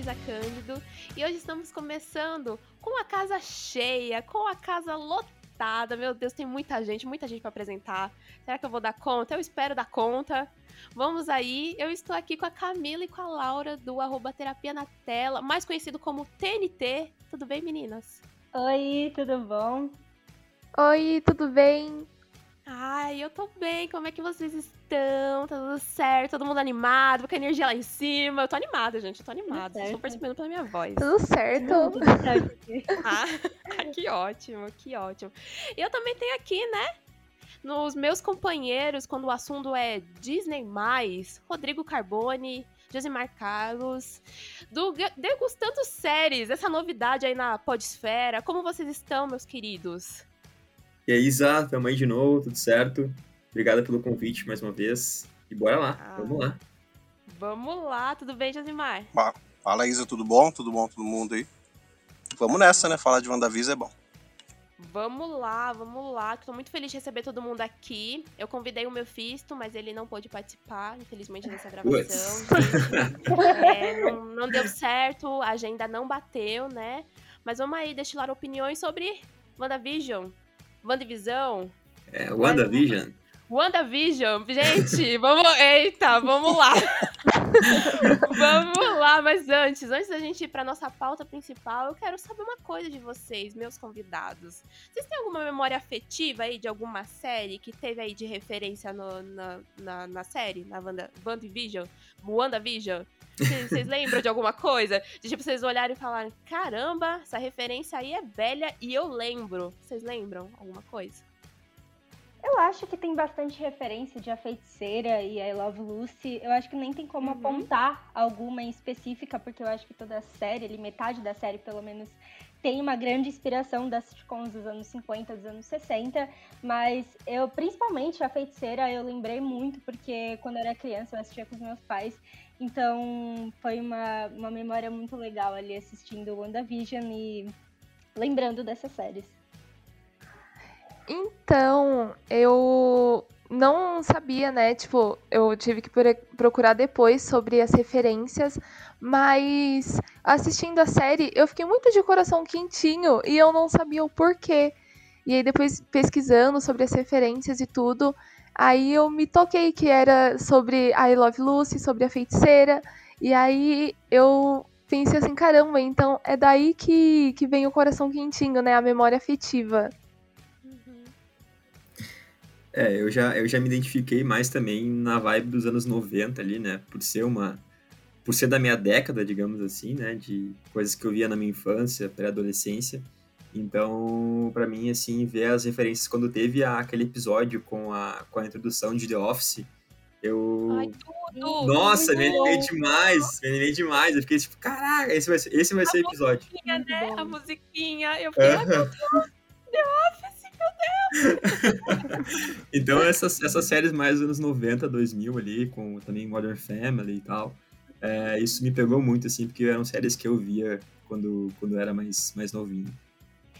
Isa Cândido e hoje estamos começando com a casa cheia, com a casa lotada. Meu Deus, tem muita gente, muita gente para apresentar. Será que eu vou dar conta? Eu espero dar conta. Vamos aí, eu estou aqui com a Camila e com a Laura do arroba Terapia na Tela, mais conhecido como TNT. Tudo bem, meninas? Oi, tudo bom? Oi, tudo bem? Ai, eu tô bem. Como é que vocês estão? Tá tudo certo? Todo mundo animado? Com a energia lá em cima? Eu tô animada, gente. Eu tô animada. Vocês estão percebendo pela minha voz. Tudo certo. Tudo certo. Ah, que ótimo, que ótimo. E eu também tenho aqui, né? Nos meus companheiros, quando o assunto é Disney, Rodrigo Carbone, Josimar Carlos, do Degustando Séries, essa novidade aí na Podesfera. Como vocês estão, meus queridos? E aí, Isa, tamo aí de novo, tudo certo? Obrigada pelo convite mais uma vez. E bora lá, ah, vamos lá. Vamos lá, tudo bem, Josimar? Fala, Isa, tudo bom? Tudo bom, todo mundo aí? Vamos nessa, né? Falar de WandaVision é bom. Vamos lá, vamos lá. Estou muito feliz de receber todo mundo aqui. Eu convidei o meu Fisto, mas ele não pôde participar, infelizmente, dessa gravação. é, não, não, deu certo, a agenda não bateu, né? Mas vamos aí destilar opiniões sobre WandaVision. WandaVision. É, WandaVision. WandaVision, gente, vamos. Eita, vamos lá. vamos lá, mas antes, antes da gente ir para nossa pauta principal, eu quero saber uma coisa de vocês, meus convidados. Vocês têm alguma memória afetiva aí de alguma série que teve aí de referência no, na, na, na, série, na Wanda, WandaVision? WandaVision? Vocês lembram de alguma coisa? De tipo, vocês olharem e falarem: caramba, essa referência aí é velha e eu lembro. Vocês lembram alguma coisa? Eu acho que tem bastante referência de A Feiticeira e I Love Lucy. Eu acho que nem tem como uhum. apontar alguma em específica, porque eu acho que toda a série, ali, metade da série pelo menos, tem uma grande inspiração das sitcoms dos anos 50, dos anos 60, mas eu, principalmente A Feiticeira, eu lembrei muito, porque quando eu era criança eu assistia com os meus pais, então foi uma, uma memória muito legal ali assistindo WandaVision e lembrando dessas séries. Então, eu não sabia, né? Tipo, eu tive que procurar depois sobre as referências, mas assistindo a série, eu fiquei muito de coração quentinho e eu não sabia o porquê. E aí depois pesquisando sobre as referências e tudo, aí eu me toquei que era sobre I Love Lucy, sobre a feiticeira, e aí eu pensei assim, caramba, então é daí que, que vem o coração quentinho, né? A memória afetiva. É, eu já, eu já me identifiquei mais também na vibe dos anos 90 ali, né? Por ser uma. Por ser da minha década, digamos assim, né? De coisas que eu via na minha infância, pré-adolescência. Então, para mim, assim, ver as referências quando teve aquele episódio com a, com a introdução de The Office, eu. Ai, tudo! Nossa, me animei demais! Me animei demais. Eu fiquei tipo, caraca, esse vai ser, esse vai ser o episódio. A musiquinha, né? A musiquinha. Eu fiquei, uh -huh. The Office! então essas, essas séries mais anos 90, 2000 ali, com também Modern Family e tal, é, isso me pegou muito, assim, porque eram séries que eu via quando, quando eu era mais, mais novinho.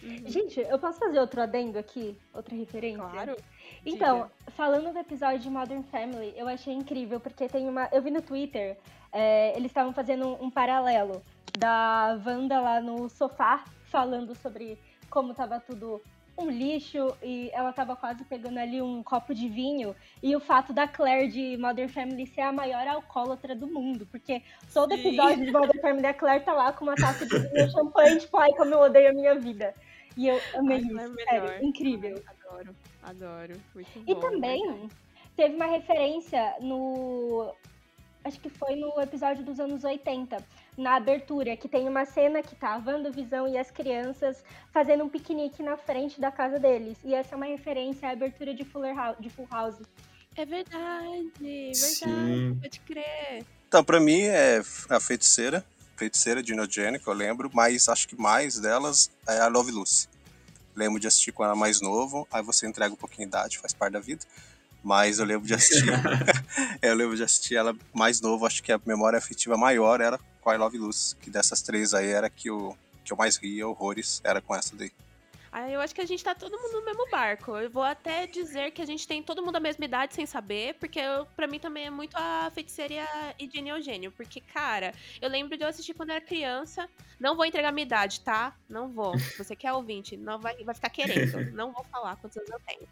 Uhum. Gente, eu posso fazer outro adendo aqui? Outra referência? Claro. Então, Diga. falando do episódio de Modern Family, eu achei incrível, porque tem uma. Eu vi no Twitter, é, eles estavam fazendo um, um, paralelo da Wanda lá no sofá, falando sobre como tava tudo um lixo e ela tava quase pegando ali um copo de vinho. E o fato da Claire de Modern Family ser a maior alcoólatra do mundo. Porque todo Sim. episódio de Modern Family a Claire tá lá com uma taça de vinho champanhe, tipo, ai, como eu odeio a minha vida. E eu amei ai, isso, é sério, incrível. Adoro, adoro. Muito e também teve uma referência no. Acho que foi no episódio dos anos 80 na abertura, que tem uma cena que tá a WandaVisão e as crianças fazendo um piquenique na frente da casa deles. E essa é uma referência à abertura de, Fuller House, de Full House. É verdade, verdade, Sim. pode crer. Então, pra mim é a feiticeira, feiticeira de Inogenic, eu lembro, mas acho que mais delas é a Love Lucy. Lembro de assistir com ela mais novo, aí você entrega um pouquinho de idade, faz parte da vida. Mas eu lembro de assistir. eu lembro de assistir ela mais novo, acho que a memória afetiva maior era com I Love Lucy, que dessas três aí era que, o, que eu mais ria horrores, era com essa daí. Aí eu acho que a gente tá todo mundo no mesmo barco. Eu vou até dizer que a gente tem todo mundo a mesma idade sem saber, porque eu, pra mim também é muito a feiticeira e de Eugênio. Porque, cara, eu lembro de eu assistir quando era criança. Não vou entregar minha idade, tá? Não vou. Você quer ouvinte, não vai, vai ficar querendo. Não vou falar quantos anos eu tenho.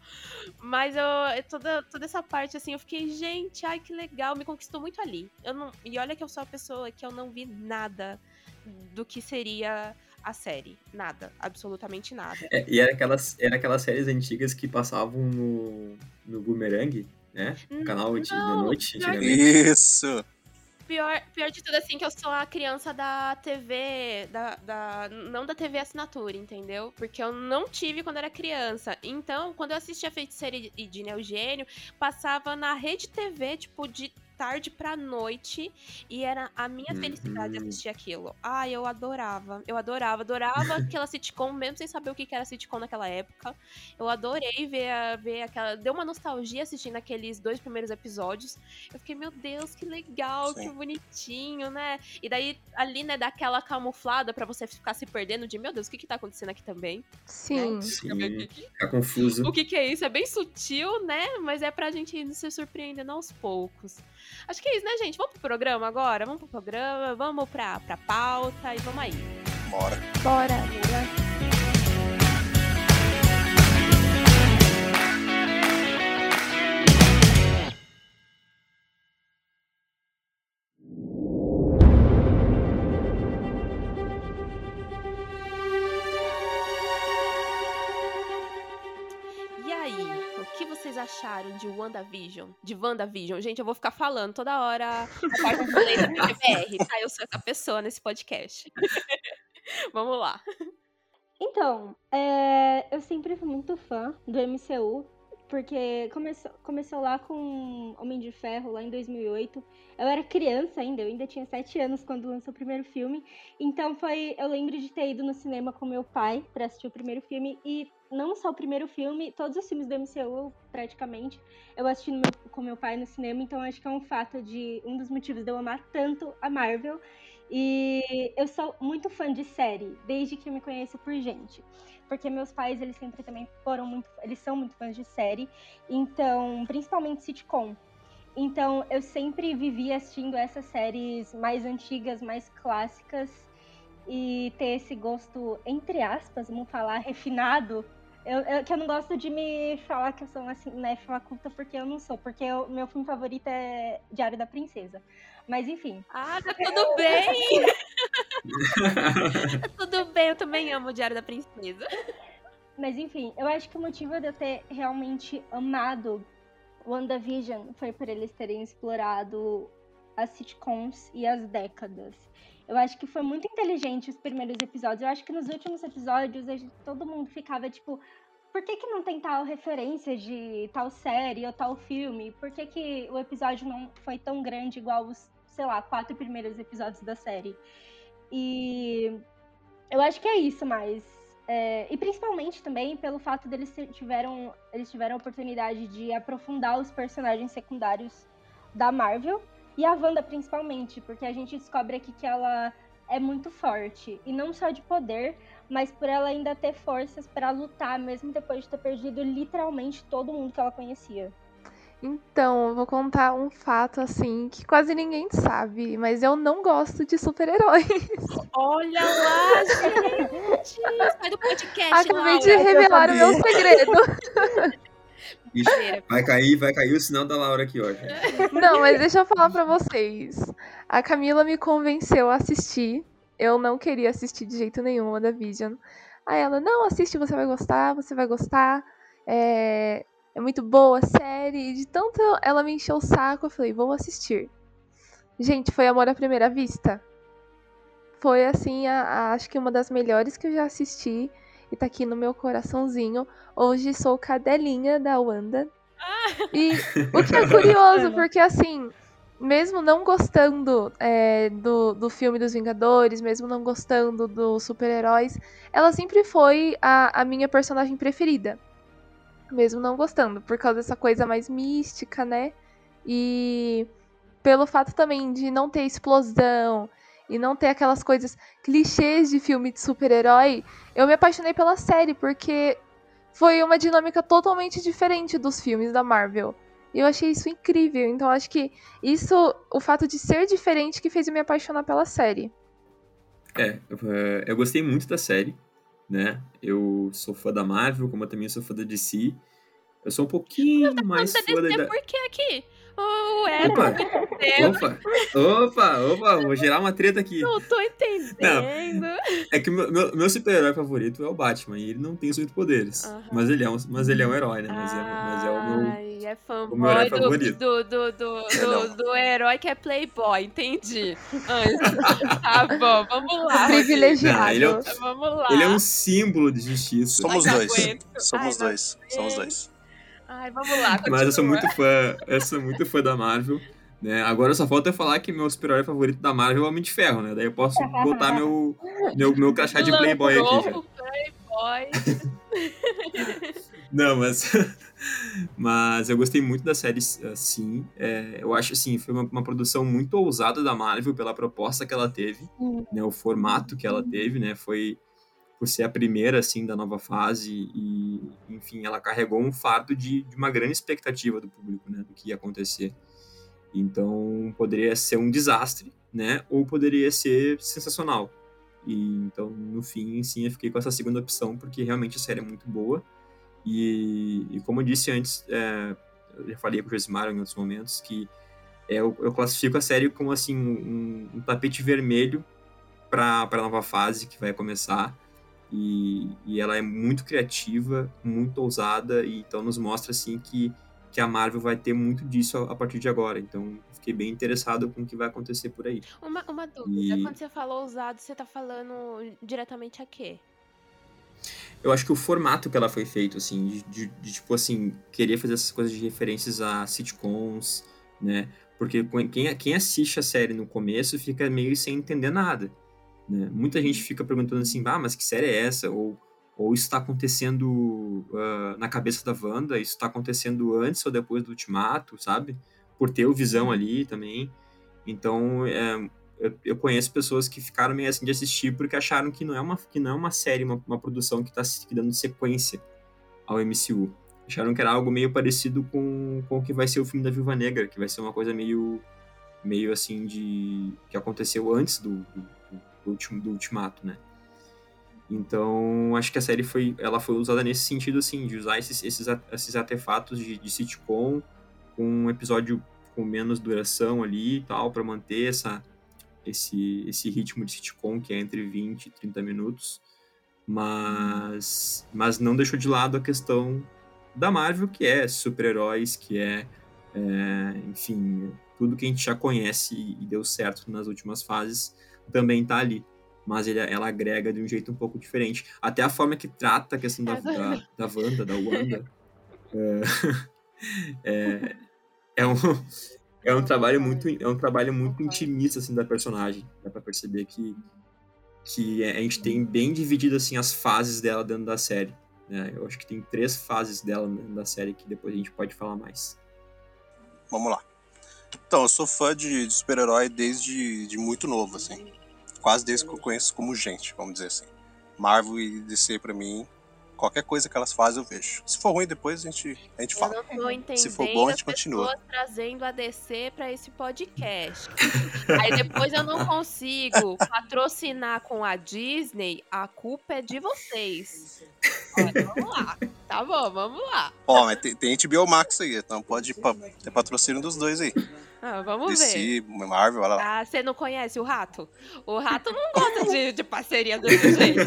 Mas eu, toda, toda essa parte, assim, eu fiquei, gente, ai que legal, me conquistou muito ali. Eu não, e olha que eu sou a pessoa que eu não vi nada do que seria a série. Nada. Absolutamente nada. É, e era aquelas, era aquelas séries antigas que passavam no, no Boomerang, né? No canal de, Não, da noite. pior. Isso! Pior, pior de tudo, assim, que eu sou a criança da TV, da, da, não da TV assinatura, entendeu? Porque eu não tive quando era criança. Então, quando eu assistia Feiticeira e de Neogênio, passava na rede TV, tipo, de tarde pra noite. E era a minha felicidade Uhum. assistir aquilo. Ai, eu adorava. Eu adorava, adorava aquela sitcom, mesmo sem saber o que que era sitcom naquela época. Eu adorei ver, a- ver aquela. Deu uma nostalgia assistindo aqueles dois primeiros episódios. Eu fiquei, meu Deus, que legal, Sim. que bonitinho, né? E daí, ali, né, dá aquela camuflada pra você ficar se perdendo de, meu Deus, o que que tá acontecendo aqui também? Sim. Sim, fica confuso. O que que é isso? É bem sutil, né? Mas é pra gente ir se surpreendendo aos poucos. Acho que é isso, né, gente? Vamos pro programa agora? Vamos pro programa, vamos pra, pra pauta e vamos aí. Bora. Bora. E acharam de WandaVision? De WandaVision? Gente, eu vou ficar falando toda hora a parte do da PTBR, tá? Eu sou essa pessoa nesse podcast. Vamos lá. Então, é, eu sempre fui muito fã do MCU, porque começou, começou lá com Homem de Ferro, lá em 2008. Eu era criança ainda, eu ainda tinha 7 anos quando lançou o primeiro filme. Então foi, eu lembro de ter ido no cinema com meu pai pra assistir o primeiro filme e não só o primeiro filme, todos os filmes do MCU praticamente, eu assisti meu- com meu pai no cinema, então acho que é um fato de um dos motivos de eu amar tanto a Marvel. E eu sou muito fã de série, desde que eu me conheço por gente. Porque meus pais, eles sempre também foram muito, eles são muito fãs de série, então, principalmente sitcom. Então, eu sempre vivi assistindo essas séries mais antigas, mais clássicas e ter esse gosto entre aspas, vamos falar refinado. Eu, eu- que eu não gosto de me falar que eu sou assim, né, culta porque eu não sou, porque o meu filme favorito é Diário da Princesa. Mas enfim, Ah, tá tudo bem! tá tudo bem, eu também amo Diário da Princesa. Mas enfim, eu acho que o motivo de eu ter realmente amado WandaVision foi por eles terem explorado as sitcoms e as décadas. Eu acho que foi muito inteligente os primeiros episódios. Eu acho que nos últimos episódios todo mundo ficava tipo, por que, que não tem tal referência de tal série ou tal filme? Por que, que o episódio não foi tão grande igual os, sei lá, quatro primeiros episódios da série? E eu acho que é isso, mas é, e principalmente também pelo fato deles tiveram, eles tiveram a oportunidade de aprofundar os personagens secundários da Marvel e a Wanda principalmente, porque a gente descobre aqui que ela é muito forte e não só de poder, mas por ela ainda ter forças para lutar mesmo depois de ter perdido literalmente todo mundo que ela conhecia. Então, eu vou contar um fato assim que quase ninguém sabe, mas eu não gosto de super-heróis. Olha lá, gente! Sai do podcast, Acabei de Laura. revelar o meu segredo. Ixi, vai cair, vai cair o sinal da Laura aqui hoje. Não, mas deixa eu falar pra vocês. A Camila me convenceu a assistir. Eu não queria assistir de jeito nenhum Vision. Aí ela, não, assiste, você vai gostar, você vai gostar. É, é muito boa a série. E de tanto ela me encheu o saco, eu falei, vou assistir. Gente, foi amor à primeira vista. Foi assim, a- a- acho que uma das melhores que eu já assisti. E tá aqui no meu coraçãozinho. Hoje sou cadelinha da Wanda. E o que é curioso, porque assim, mesmo não gostando é, do, do filme dos Vingadores, mesmo não gostando dos super-heróis, ela sempre foi a, a minha personagem preferida. Mesmo não gostando, por causa dessa coisa mais mística, né? E pelo fato também de não ter explosão e não ter aquelas coisas clichês de filme de super-herói, eu me apaixonei pela série, porque foi uma dinâmica totalmente diferente dos filmes da Marvel. E eu achei isso incrível. Então acho que isso, o fato de ser diferente, que fez eu me apaixonar pela série. É, eu gostei muito da série, né? Eu sou fã da Marvel, como eu também sou fã da DC. Eu sou um pouquinho mais fã da... DC por que aqui? Oh, é, opa, opa, opa, opa, vou gerar uma treta aqui. Não tô entendendo. Não, é que meu, meu, meu super-herói favorito é o Batman, e ele não tem superpoderes. Uh -huh. Mas, ele é um, mas ele é um herói, né? Mas, é, mas é o meu. É fanboy. Do, do, do, do, do herói que é playboy, entendi. tá bom, vamos lá. Privilegiado. Não, ele é, um, vamos lá. ele é um símbolo de justiça. Somos Ai, dois. Somos Ai, dois. Somos dois. Ai, vamos lá. Continua. Mas eu sou muito fã, eu sou muito fã da Marvel. Né? Agora só falta eu falar que meu super-herói favorito da Marvel é o Homem de Ferro, né? Daí eu posso botar meu, meu, meu crachá de Playboy aqui. Já. Playboy. Não, mas, mas eu gostei muito da série, sim. É, eu acho, assim, foi uma, uma, produção muito ousada da Marvel pela proposta que ela teve, uhum. né? O formato que ela teve, né? Foi por ser a primeira assim da nova fase e enfim ela carregou um fardo de, de, uma grande expectativa do público né do que ia acontecer então poderia ser um desastre né ou poderia ser sensacional e então no fim sim eu fiquei com essa segunda opção porque realmente a série é muito boa e, e como eu disse antes é, eu já falei com o Josimar em outros momentos que é, eu, eu, classifico a série como assim um, um tapete vermelho para a nova fase que vai começar e, e, ela é muito criativa, muito ousada, e então nos mostra assim que, que a Marvel vai ter muito disso a, a partir de agora. Então fiquei bem interessado com o que vai acontecer por aí. Uma, uma dúvida, e... quando você falou ousado, você tá falando diretamente a quê? Eu acho que o formato que ela foi feito, assim, de, de, de tipo assim, querer fazer essas coisas de referências a sitcoms, né? Porque quem, quem assiste a série no começo fica meio sem entender nada. Né? Muita gente fica perguntando assim, ah, mas que série é essa? Ou, ou isso está acontecendo uh, na cabeça da Wanda, isso está acontecendo antes ou depois do Ultimato, sabe? Por ter o Visão ali também. Então, é, eu, eu, conheço pessoas que ficaram meio assim de assistir porque acharam que não é uma, que não é uma série, uma, uma produção que está dando sequência ao MCU. Acharam que era algo meio parecido com, com o que vai ser o filme da Viúva Negra, que vai ser uma coisa meio meio assim de que aconteceu antes do, do do, ultim, do Ultimato, né? Então, acho que a série foi, ela foi usada nesse sentido, assim, de usar esses, esses, esses artefatos de, de sitcom com um episódio com menos duração ali e tal, para manter essa, esse, esse ritmo de sitcom que é entre 20 e 30 minutos, mas, mas não deixou de lado a questão da Marvel, que é super-heróis, que é, é, enfim, tudo que a gente já conhece e deu certo nas últimas fases, também tá ali. Mas ele, ela agrega de um jeito um pouco diferente. Até a forma que trata a questão da, da, da Wanda, da Wanda. É, é, é, um, é um trabalho muito é um trabalho muito intimista assim da personagem. Dá para perceber que que a gente tem bem dividido assim as fases dela dentro da série né? eu acho que tem três fases dela dentro da série que depois a gente pode falar mais. Vamos lá. Então eu sou fã de, de super-herói desde de muito novo assim. Quase desde que eu conheço como gente, vamos dizer assim. Marvel e DC para mim, qualquer coisa que elas fazem eu vejo. Se for ruim depois a gente a gente fala. Se for bom a gente continua. trazendo a DC para esse podcast. Aí depois eu não consigo patrocinar com a Disney, a culpa é de vocês. Olha, vamos lá. Tá bom, vamos lá. Ó, mas tem, tem HBO Max aí, então pode ter patrocínio dos dois aí. Ah, vamos DC, ver. Marvel, olha lá. Ah, você não conhece o Rato? O Rato não gosta de, de parceria desse jeito.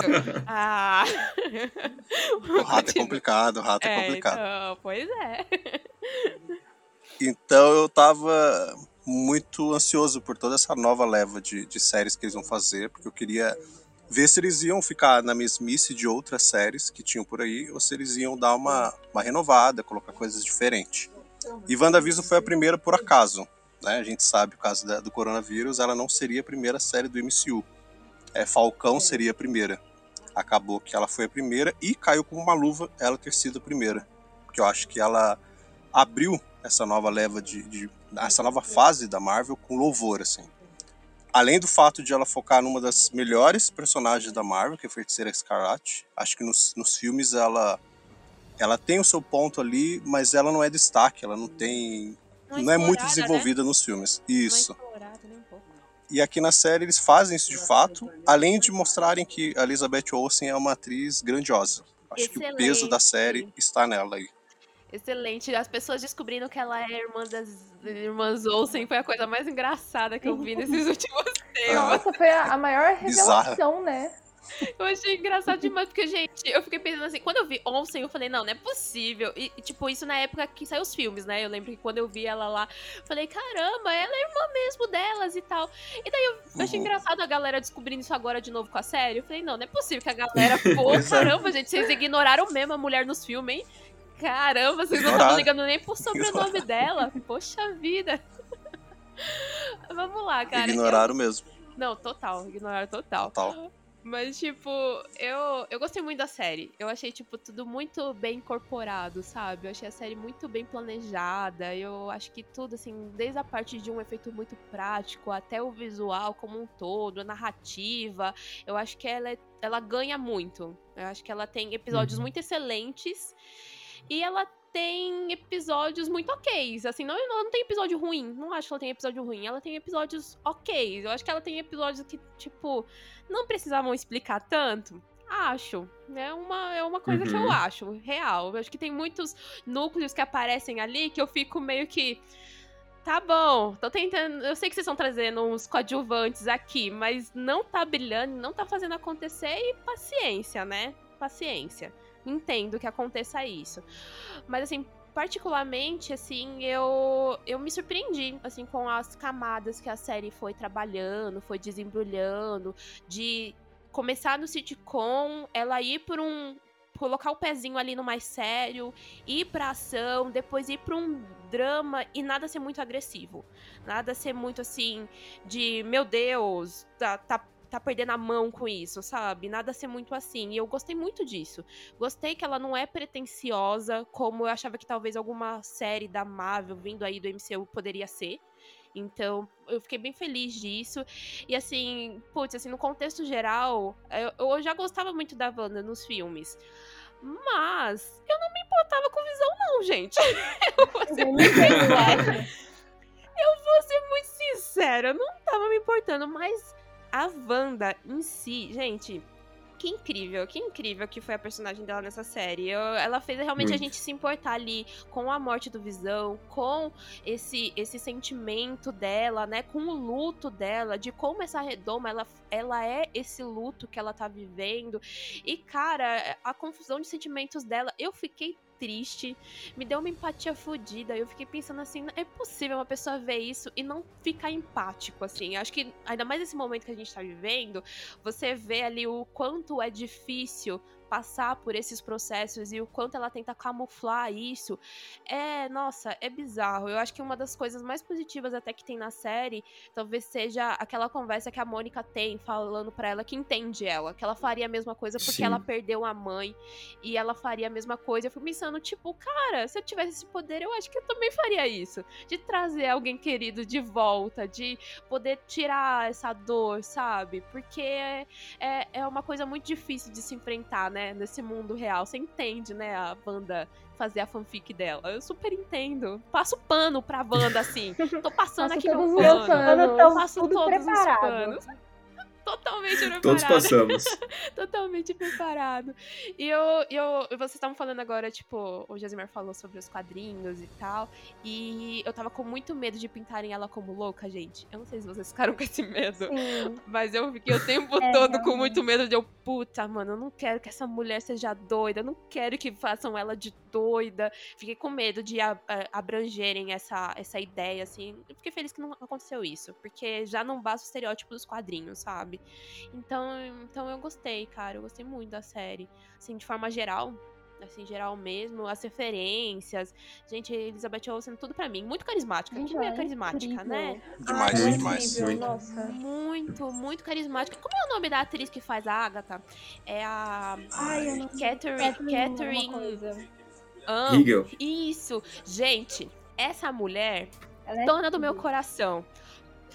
Ah. O Rato é complicado, o Rato é, é complicado. Então, pois é. Então eu tava muito ansioso por toda essa nova leva de, de séries que eles vão fazer, porque eu queria ver se eles iam ficar na mesmice de outras séries que tinham por aí, ou se eles iam dar uma, uma renovada, colocar coisas diferentes. E WandaVision foi a primeira por acaso né? A gente sabe, por causa da, do coronavírus, ela não seria a primeira série do MCU. É, Falcão seria a primeira. Acabou que ela foi a primeira e caiu como uma luva ela ter sido a primeira. Porque eu acho que ela abriu essa nova leva de, de essa nova fase da Marvel com louvor, assim. Além do fato de ela focar numa das melhores personagens da Marvel, que é a Feiticeira Escarlate, acho que nos, nos filmes ela ela tem o seu ponto ali, mas ela não é destaque, ela não tem não, não é muito né? desenvolvida né? nos filmes. Isso. Um e aqui na série eles fazem isso de fato, além de mostrarem que a Elizabeth Olsen é uma atriz grandiosa. Acho Excelente. que o peso da série está nela aí. Excelente. As pessoas descobrindo que ela é irmã das irmãs Olsen foi a coisa mais engraçada que eu vi nesses últimos tempos. Nossa, foi a, maior revelação, Bizarra. né? Eu achei engraçado demais, porque, gente, eu fiquei pensando assim, quando eu vi Olsen, eu falei, não, não é possível. E, tipo, isso na época que saiu os filmes, né? Eu lembro que quando eu vi ela lá, eu falei, caramba, ela é irmã mesmo delas e tal. E daí eu, eu achei uhum. engraçado a galera descobrindo isso agora de novo com a série. Eu falei, não, não é possível que a galera, pô, caramba, gente, vocês ignoraram mesmo a mulher nos filmes, hein? Caramba, vocês não estavam ligando nem pro sobrenome dela. Poxa vida. Vamos lá, cara. Ignoraram eu... mesmo. Não, total, ignoraram total. Total. Mas, tipo, eu, eu gostei muito da série. Eu achei, tipo, tudo muito bem incorporado, sabe? Eu achei a série muito bem planejada. Eu acho que tudo, assim, desde a parte de um efeito muito prático até o visual como um todo, a narrativa, eu acho que ela, é, ela ganha muito. Eu acho que ela tem episódios uhum. muito excelentes. E ela tem episódios muito ok. Assim, não, ela não tem episódio ruim. Não acho que ela tem episódio ruim. Ela tem episódios ok. Eu acho que ela tem episódios que, tipo, não precisavam explicar tanto. Acho. É uma, é uma coisa uhum. que eu uhum. acho, real. Eu acho que tem muitos núcleos que aparecem ali que eu fico meio que. Tá bom, tô tentando. Eu sei que vocês estão trazendo uns coadjuvantes aqui, mas não tá brilhando, não tá fazendo acontecer e paciência, né? Paciência entendo que aconteça isso. Mas assim, particularmente, assim, eu, eu me surpreendi, assim, com as camadas que a série foi trabalhando, foi desembrulhando, de começar no sitcom, ela ir por um colocar o pezinho ali no mais sério, ir pra ação, depois ir pra um drama e nada ser muito agressivo. Nada ser muito assim de, meu Deus, tá, tá tá perdendo a mão com isso, sabe? Nada ser muito assim. E eu gostei muito disso. Gostei que ela não é pretensiosa, como eu achava que talvez alguma série da Marvel vindo aí do MCU poderia ser. Então, eu fiquei bem feliz disso. E assim, putz, assim, no contexto geral, eu, eu já gostava muito da Wanda nos filmes. Mas eu não me importava com visão, não, gente. Eu vou ser muito sincera. Eu vou ser muito sincera, eu não tava me importando, mas a Wanda em si, gente, que incrível, que incrível que foi a personagem dela nessa série. Eu, ela fez realmente Muito. a gente se importar ali com a morte do Visão, com esse esse sentimento dela, né, com o luto dela, de como essa redoma ela, ela é esse luto que ela tá vivendo. E cara, a confusão de sentimentos dela, eu fiquei triste, me deu uma empatia fodida. Eu fiquei pensando assim, é possível uma pessoa ver isso e não ficar empático, assim. Acho que, ainda mais nesse momento que a gente tá vivendo, você vê ali o quanto é difícil passar por esses processos e o quanto ela tenta camuflar isso, é, nossa, é bizarro. Eu acho que uma das coisas mais positivas até que tem na série, talvez seja aquela conversa que a Mônica tem falando para ela que entende ela, que ela faria a mesma coisa porque Sim. ela perdeu a mãe e ela faria a mesma coisa. Eu fico pensando, tipo, cara, se eu tivesse esse poder, eu acho que eu também faria isso, de trazer alguém querido de volta, de poder tirar essa dor, sabe? Porque é, é, é uma coisa muito difícil de se enfrentar, né? Né, nesse mundo real. Você entende, né, a banda fazer a fanfic dela. Eu super entendo. Passo pano pra banda, assim. Tô passando aqui meu pano. pano. Passo todos preparado. os panos totalmente preparado. Todos passamos. totalmente preparado. E eu, eu vocês estavam falando agora, tipo, o Josimar falou sobre os quadrinhos e tal. E eu tava com muito medo de pintarem ela como louca, gente. Eu não sei se vocês ficaram com esse medo. Sim. Mas eu fiquei o tempo é, todo com muito medo de eu, puta, mano, eu não quero que essa mulher seja doida. Eu não quero que façam ela de doida. Fiquei com medo de abrangerem essa, essa ideia, assim. Eu fiquei feliz que não aconteceu isso. Porque já não basta o estereótipo dos quadrinhos, sabe? Então, então eu gostei, cara. Eu gostei muito da série. Assim, de forma geral, assim, geral mesmo, as referências. Gente, Elizabeth Olsen, tudo pra mim. Muito carismática. Gente, é carismática, né? Demais, Ai, demais. Incrível. Muito, muito carismática. Como é o nome da atriz que faz a Agatha? É a. Ai, eu não Catherine. Catherine. Ah, isso. Gente, essa mulher, é dona do meu coração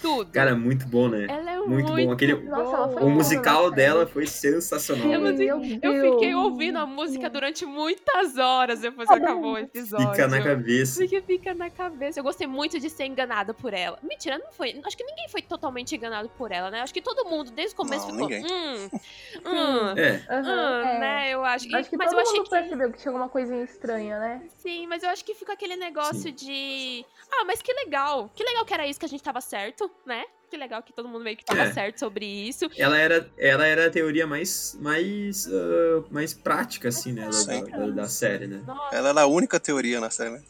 tudo. Cara, muito bom, né? ela é muito muito, bom. Aquele- Nossa, O boa musical na dela série. foi sensacional. Eu né? Eu fiquei ouvindo a música durante muitas horas depois que acabou o episódio. Fica na cabeça. Porque fica na cabeça. Eu gostei muito de ser enganada por ela. Mentira, não foi. Acho que ninguém foi totalmente enganado por ela, né? Acho que todo mundo, desde o começo, Não, ficou. ninguém. Hum, hum, É, Aham. hum, É. né? Eu acho. Acho que mas todo eu achei mundo que. percebeu que tinha alguma coisinha estranha, né? Sim, mas eu acho que fica aquele negócio Sim. de. Ah, mas que legal. Que legal que era isso que a gente tava certo, né? Que legal que todo mundo meio que tava É. certo sobre isso. ela era, ela era a teoria mais, mais, ah, mais prática, assim, né? Da, da, da série, né? Nossa, Ela era a única teoria na série, né?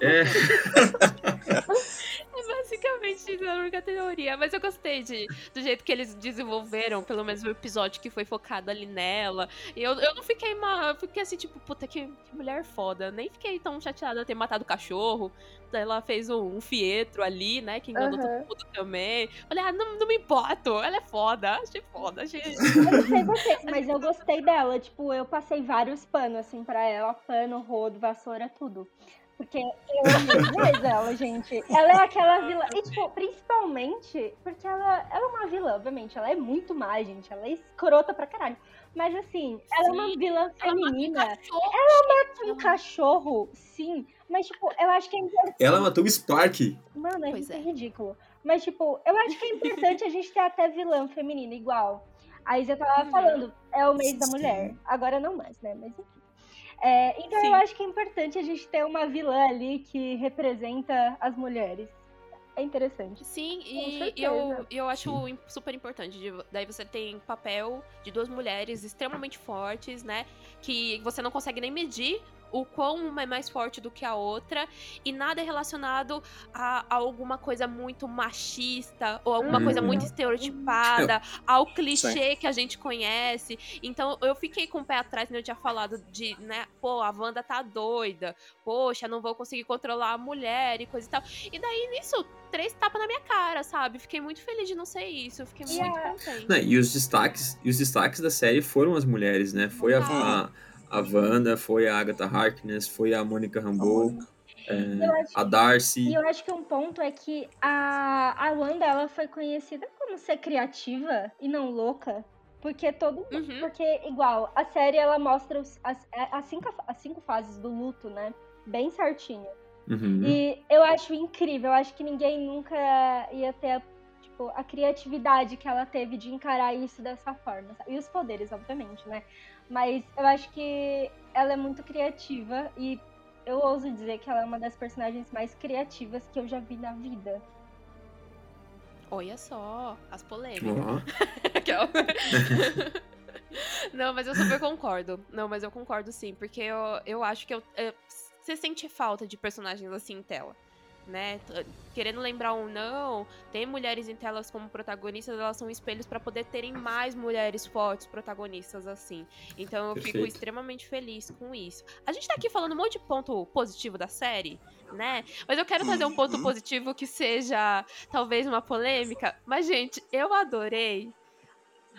É, basicamente isso, é a única teoria. Mas eu gostei de, do jeito que eles desenvolveram, pelo menos o episódio que foi focado ali nela. E eu, eu não fiquei uma. eu Fiquei assim, tipo, puta, que, que mulher foda. Nem fiquei tão chateada de ter matado o cachorro. Ela fez um, um fietro ali, né? Que enganou Aham. todo mundo também. Falei, ah, não, não me importo. Ela é foda. Achei foda. Achei. Eu não sei vocês, mas eu gostei dela. Tipo, eu passei vários panos, assim, pra ela. Pano, rodo, vassoura, tudo. Porque eu amei demais ela, gente. Ela é aquela vilã. E, tipo, principalmente porque ela, ela é uma vilã, obviamente. Ela é muito má, gente. Ela é escrota pra caralho. Mas, assim, ela é uma Sim. vilã Ela mata um feminina. cachorro. Um cachorro, sim. Mas, tipo, eu acho que é importante. ela matou o Spark. Mano, é Pois muito é. ridículo. Mas, tipo, eu acho que é importante a gente ter até vilã feminina igual. A Isa tava Uhum. falando, é o mês da Sim. mulher. Agora não mais, né? Mas enfim. É, então Sim. eu acho que é importante a gente ter uma vilã ali que representa as mulheres. É interessante. Sim, e eu, eu acho super importante. de- daí você tem papel de duas mulheres extremamente fortes, né? Que você não consegue nem medir o quão uma é mais forte do que a outra. E nada é relacionado a, a alguma coisa muito machista ou alguma coisa Uhum. muito estereotipada, ao clichê que a gente conhece. Então eu fiquei com o pé atrás, né? Eu tinha falado de, né? Pô, a Wanda tá doida. Poxa, não vou conseguir controlar a mulher e coisa e tal. E daí nisso, três tapas na minha cara, sabe? Fiquei muito feliz de não ser isso. Fiquei E muito contente. Né, e os destaques, e os destaques da série foram as mulheres, né? Foi a, a, a Wanda, foi a Agatha Harkness, foi a Mônica Rambeau, é, acho- a Darcy. E eu acho que um ponto é que a, a Wanda, ela foi conhecida como ser criativa e não louca. Porque todo Uhum. Porque, igual, a série ela mostra os- as, é, as, cinco, as cinco fases do luto, né? Bem certinho. Uhum. E eu acho incrível, eu acho que ninguém nunca ia ter a, tipo, a criatividade que ela teve de encarar isso dessa forma. sabe? E os poderes, obviamente, né? Mas eu acho que ela é muito criativa e eu ouso dizer que ela é uma das personagens mais criativas que eu já vi na vida. Olha só, as polêmicas. Aquela- Não, mas eu super concordo. Não, mas eu concordo sim, porque eu, eu acho que eu, é, você sente falta de personagens assim em tela. Né? Querendo lembrar ou não, tem mulheres em telas como protagonistas, elas são espelhos pra poder terem mais mulheres fortes protagonistas assim. Então eu fico Perfeito. extremamente feliz com isso. A gente tá aqui falando um monte de ponto positivo da série, né? Mas eu quero trazer um ponto Uhum. positivo que seja talvez uma polêmica. Mas, gente, eu adorei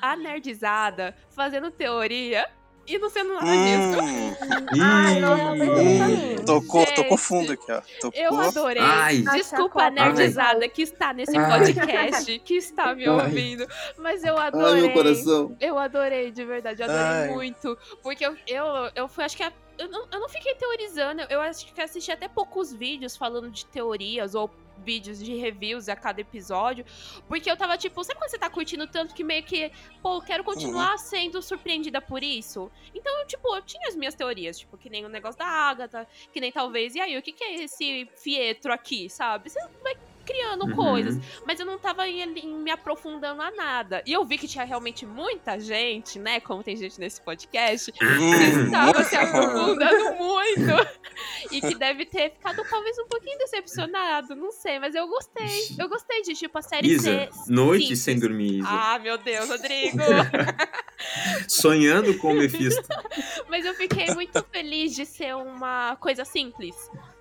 a nerdizada fazendo teoria e não sendo nada disso. Hum, Ai, pra mim. tocou, Gente, tocou fundo aqui, ó. Tocou. Eu adorei. Ai. Desculpa a Ai. nerdizada que está nesse Ai. podcast, que está me Ai. ouvindo, mas eu Ai, adorei. meu coração. Eu adorei, de verdade, eu adorei Ai. muito. Porque eu, eu, eu fui, acho que. a- eu, não, eu não fiquei teorizando, eu acho que assisti até poucos vídeos falando de teorias ou vídeos de reviews a cada episódio. Porque eu tava tipo, sabe quando você tá curtindo tanto que meio que, pô, quero continuar sendo surpreendida por isso? Então, eu, tipo, eu tinha as minhas teorias, tipo, que nem o negócio da Agatha, que nem talvez, e aí, o que, que é esse fietro aqui, sabe? Você vai criando Uhum. coisas mas eu não tava em- em me aprofundando a nada. E eu vi que tinha realmente muita gente, né? Como tem gente nesse podcast, que Hum, estava se aprofundando muito. E que deve ter ficado talvez um pouquinho decepcionado, não sei, mas eu gostei. Eu gostei de, tipo, a série Isa, ser. noite simples. sem dormir, Isa. Ah, meu Deus, Rodrigo! Sonhando com o Mephisto. mas eu fiquei muito feliz de ser uma coisa simples.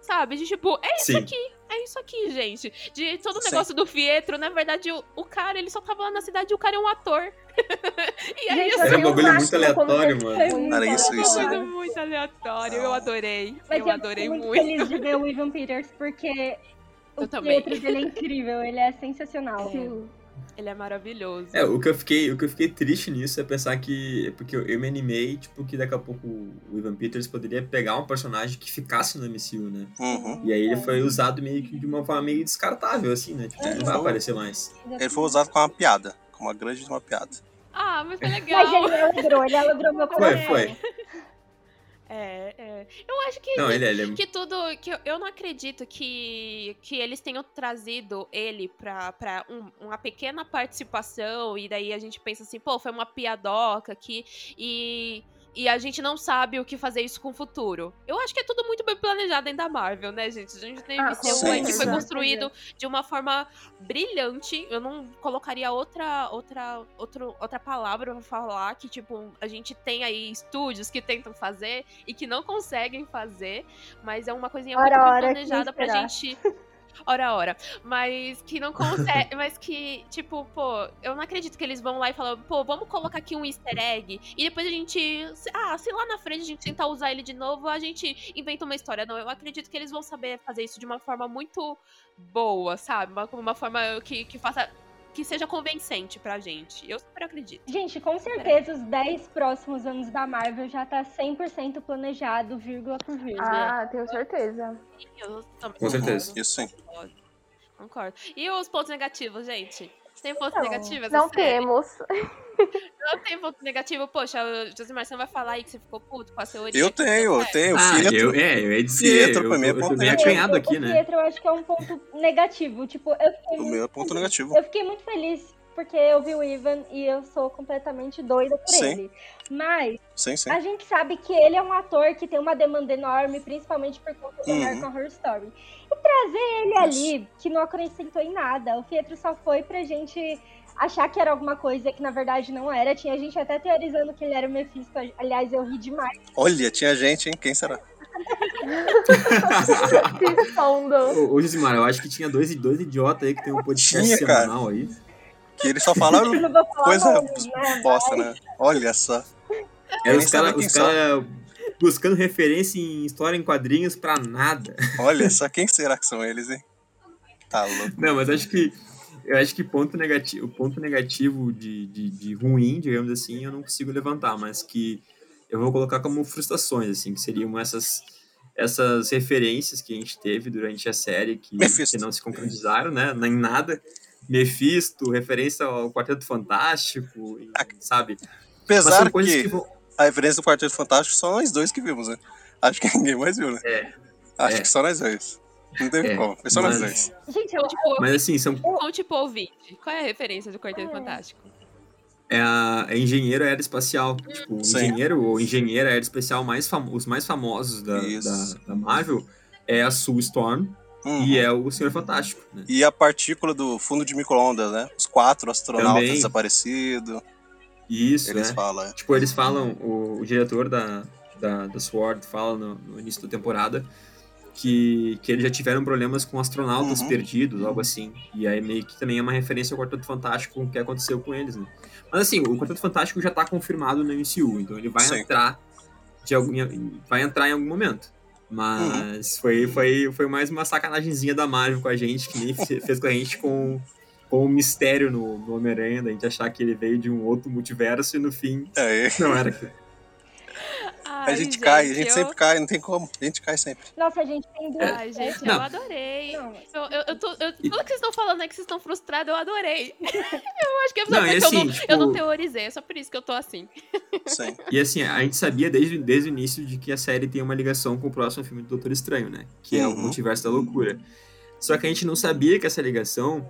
Sabe? De tipo, é isso Sim. aqui, é isso aqui, gente. De todo o Sim. negócio do Fietro, na verdade, o, o cara, ele só tava lá na cidade e o cara é um ator. e aí, Gente, assim, eu Era um bagulho muito como aleatório, mano. muito Era isso, isso. coisa aleatório. muito aleatória. Eu adorei. Mas eu eu adorei muito, muito. feliz de ver o Ivan Peters, porque Eu o também. Pietro dele é incrível, ele é sensacional. Sim. Ele é maravilhoso. É, o que eu fiquei, o que eu fiquei triste nisso é pensar que. Porque eu, eu me animei, tipo, que daqui a pouco o Ivan Peters poderia pegar um personagem que ficasse no MCU, né? Uhum. E aí ele foi usado meio que de uma forma meio descartável, assim, né? Tipo, É, não vai foi. aparecer mais. Ele foi usado com uma piada, com uma grande uma piada. Ah, mas foi legal. Mas ele alegrou, ele alegrou meu Foi, coração. foi. É, é. Eu acho que Não, ele, ele é. que tudo que eu, eu não acredito que, que eles tenham trazido ele pra, pra um- uma pequena participação e daí a gente pensa assim, pô, foi uma piadoca aqui e e a gente não sabe o que fazer isso com o futuro. Eu acho que é tudo muito bem planejado dentro da Marvel, né, gente? A gente tem Ah, um MCU aí que foi construído de uma forma brilhante. Eu não colocaria outra outra outro, outra palavra pra falar que tipo a gente tem aí estúdios que tentam fazer e que não conseguem fazer, mas é uma coisinha Ora, muito bem ora, planejada pra gente Ora, ora. Mas que não consegue. mas que, tipo, pô, eu não acredito que eles vão lá e falam, pô, vamos colocar aqui um easter egg. E depois a gente. Ah, se lá na frente a gente tentar usar ele de novo, a gente inventa uma história. Não, eu acredito que eles vão saber fazer isso de uma forma muito boa, sabe? Uma, uma forma que, que faça. Que seja convincente pra gente. Eu super acredito. Gente, com certeza os 10 próximos anos da Marvel já tá 100% planejado, vírgula por vírgula. Ah, tenho certeza. Eu também Com certeza. concordo, Isso sim. Concordo. Concordo. E os pontos negativos, gente? Tem pontos Não, negativos? Não temos. Não tem ponto negativo. Poxa, o Josimar, você não vai falar aí que você ficou puto com a teoria? Eu que você tenho, eu tenho. Ah, Pietro. eu, é, eu ia dizer. Pietro, eu, pra mim, é eu, eu ponto negativo. acanhado aqui, o né? Pietro eu acho que é um ponto negativo. Tipo, eu fiquei, O muito, meu é ponto negativo. eu fiquei muito feliz porque eu vi o Ivan e eu sou completamente doida por Sim. ele. Mas Sim, sim. a gente sabe que ele é um ator que tem uma demanda enorme, principalmente por conta do Uhum. American Horror Story. E trazer ele ali, que não acrescentou em nada, o Pietro só foi pra gente achar que era alguma coisa que na verdade não era. Tinha gente até teorizando que ele era o Mephisto. Aliás, eu ri demais. Olha, tinha gente, hein? Quem será? Ô, Josimar, eu acho que tinha dois, dois idiotas aí que tem um podcast Tinha, cara. semanal aí. Que ele só fala Eu não vou falar coisa nomes, né? bosta, né? Olha só. Era nem os caras cara buscando referência em história em quadrinhos pra nada. Olha só, quem será que são eles, hein? Tá louco. Não, mas acho que. Eu acho que ponto negativo, o ponto negativo de, de, de ruim, digamos assim, eu não consigo levantar, mas que eu vou colocar como frustrações, assim, que seriam essas, essas referências que a gente teve durante a série que, que não se concretizaram, né? Nem nada. Mephisto, referência ao Quarteto Fantástico, e, sabe? Mas Apesar são que que vão. a referência do Quarteto Fantástico só nós dois que vimos, né? Acho que ninguém mais viu, né? É. Acho É. que só nós dois. Não teve É, como. Foi só mas- dois. Gente, eu, tipo, Mas assim, são, como tipo ouvinte. Qual é a referência do Quarteto É. Fantástico? é a, é engenheiro aeroespacial. Tipo, o Sim. engenheiro ou engenheira aeroespacial mais os mais famosos da, da, da Marvel é a Sue Storm Uhum. e é o Senhor Fantástico. Né? E a partícula do fundo de micro-ondas, né? Os quatro astronautas Também. desaparecidos. Isso, Eles né? falam. Tipo, eles falam, o, o diretor da, da, da SWORD fala no, no início da temporada que, que eles já tiveram problemas com astronautas Uhum. perdidos, algo assim. E aí meio que também é uma referência ao Quarteto Fantástico, o que aconteceu com eles, né? Mas assim, o Quarteto Fantástico já tá confirmado no MCU, então ele vai Sim. entrar de algum, vai entrar em algum momento. Mas foi, foi, foi mais uma sacanagemzinha da Marvel com a gente, que nem fe- fez com a gente com, com o mistério no, no Homem-Aranha, da gente achar que ele veio de um outro multiverso e no fim É, não era aquilo. a Ai, gente cai, a gente eu- sempre cai, não tem como. A gente cai sempre. nossa, a gente tem duas. Ai, gente, Não. eu adorei. Não. Eu, eu, eu tô, eu- tudo que vocês estão falando é que vocês estão frustrados, eu adorei. eu acho que é Não, porque e eu, assim, não, eu não tipo- teorizei, é só por isso que eu tô assim. Sim. E assim, a gente sabia desde, desde o início de que a série tem uma ligação com o próximo filme do Doutor Estranho, né? Que é o Uhum. Multiverso da Loucura. Só que a gente não sabia que essa ligação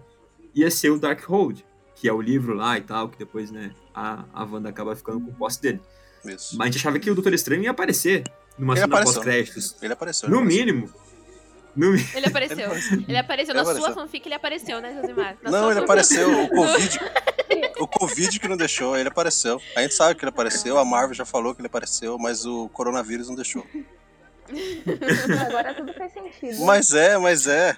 ia ser o Darkhold, que é o livro lá e tal, que depois, né, a, a Wanda acaba ficando com posse dele. Isso. Mas a gente achava que o Doutor Estranho ia aparecer numa Ele cena pós-créditos. Ele apareceu. No apareceu. mínimo. No Ele apareceu. Ele apareceu Ele na sua apareceu. fanfic, ele apareceu, né, Josimar? Na Não, sua ele fanfic. apareceu. O Covid. O Covid que não deixou, ele apareceu. A gente sabe que ele apareceu, a Marvel já falou que ele apareceu, mas o coronavírus não deixou. Agora tudo faz sentido. Mas é, mas é.